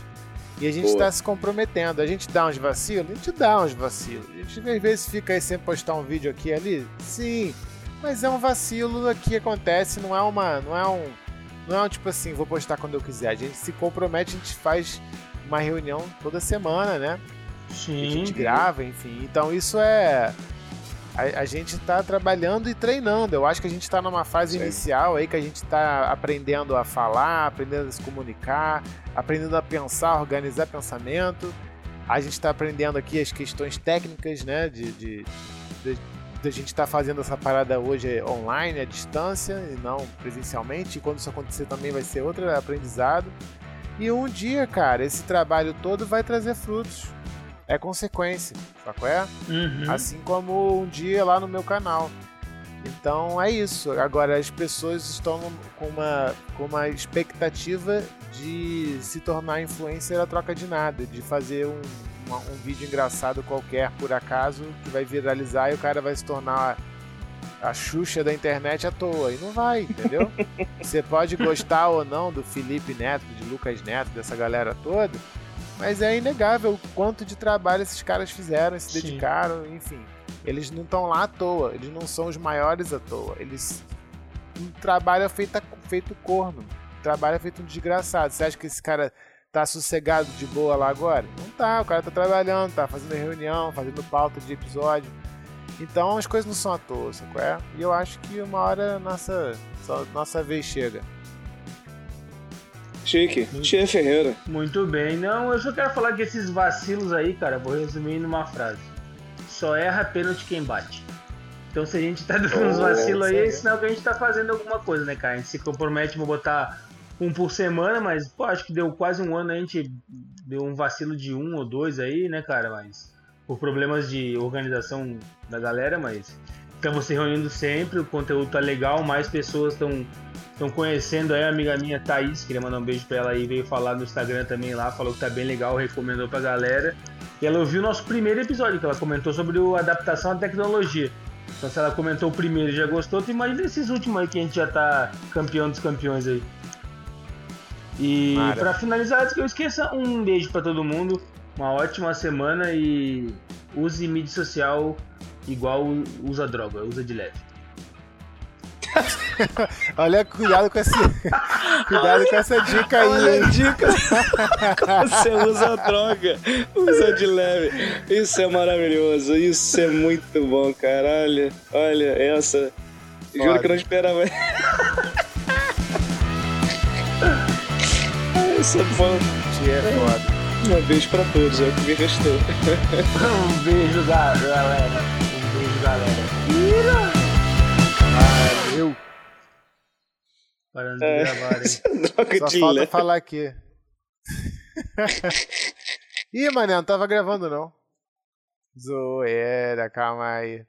Speaker 3: E a gente está se comprometendo. A gente dá uns vacilos? A gente dá uns vacilos. A gente às vezes fica aí sem postar um vídeo aqui e ali? Sim. Mas é um vacilo que acontece, não é uma. Não é um. Não é um tipo assim, vou postar quando eu quiser. A gente se compromete, a gente faz uma reunião toda semana, né?
Speaker 2: Sim.
Speaker 3: A gente grava, enfim. Então isso é. A, a gente está trabalhando e treinando. Eu acho que a gente está numa fase Sim. inicial aí que a gente está aprendendo a falar, aprendendo a se comunicar, aprendendo a pensar, organizar pensamento. A gente está aprendendo aqui as questões técnicas, né? De, de, de, de a gente estar tá fazendo essa parada hoje online, à distância, e não presencialmente. E quando isso acontecer também vai ser outro aprendizado. E um dia, cara, esse trabalho todo vai trazer frutos é consequência, sabe é?
Speaker 2: Uhum.
Speaker 3: Assim como um dia lá no meu canal. Então é isso. Agora as pessoas estão com uma, com uma expectativa de se tornar influencer a troca de nada, de fazer um, uma, um vídeo engraçado qualquer por acaso que vai viralizar e o cara vai se tornar a Xuxa da internet à toa. E não vai, entendeu? *laughs* Você pode gostar ou não do Felipe Neto, de Lucas Neto, dessa galera toda, mas é inegável o quanto de trabalho esses caras fizeram, se
Speaker 2: Sim.
Speaker 3: dedicaram, enfim. Eles não estão lá à toa, eles não são os maiores à toa. Eles. Um trabalho é feito, feito corno. Um trabalho é feito um desgraçado. Você acha que esse cara tá sossegado de boa lá agora? Não tá, o cara tá trabalhando, tá fazendo reunião, fazendo pauta de episódio. Então as coisas não são à toa, sabe qual é? E eu acho que uma hora nossa, nossa vez chega.
Speaker 1: Chique. Tia Ferreira.
Speaker 2: Muito bem. Não, eu só quero falar que esses vacilos aí, cara, vou resumir numa frase. Só erra pênalti quem bate. Então se a gente tá dando uns vacilos aí, é sinal que a gente tá fazendo alguma coisa, né, cara? A gente se compromete, vou botar um por semana, mas, pô, acho que deu quase um ano, a gente deu um vacilo de um ou dois aí, né, cara? Mas por problemas de organização da galera, mas estamos se reunindo sempre, o conteúdo tá legal, mais pessoas estão estão conhecendo aí a amiga minha Thaís, queria mandar um beijo pra ela aí, veio falar no Instagram também lá, falou que tá bem legal, recomendou pra galera. E ela ouviu o nosso primeiro episódio, que ela comentou sobre a adaptação à tecnologia. Então se ela comentou o primeiro e já gostou, tu imagina esses últimos aí que a gente já tá campeão dos campeões aí. E pra finalizar, antes que eu esqueça, um beijo pra todo mundo, uma ótima semana e use mídia social igual usa droga, usa de leve. *laughs*
Speaker 3: Olha, cuidado com esse. cuidado com essa dica aí,
Speaker 1: Olha a dica. *laughs* Você usa droga, usa de leve. Isso é maravilhoso. Isso é muito bom, caralho. Olha, essa. Juro
Speaker 3: Foda.
Speaker 1: que eu não esperava. Essa é bom.
Speaker 3: É foda.
Speaker 1: Um beijo pra todos, é o que me restou. *laughs*
Speaker 2: Um beijo, ga- galera. Um beijo, galera.
Speaker 3: Valeu.
Speaker 2: Parando de
Speaker 1: É.
Speaker 2: gravar, hein? *laughs*
Speaker 3: Só falta falar aqui. *laughs* Ih, mané, não tava gravando não. Zoeira, calma aí.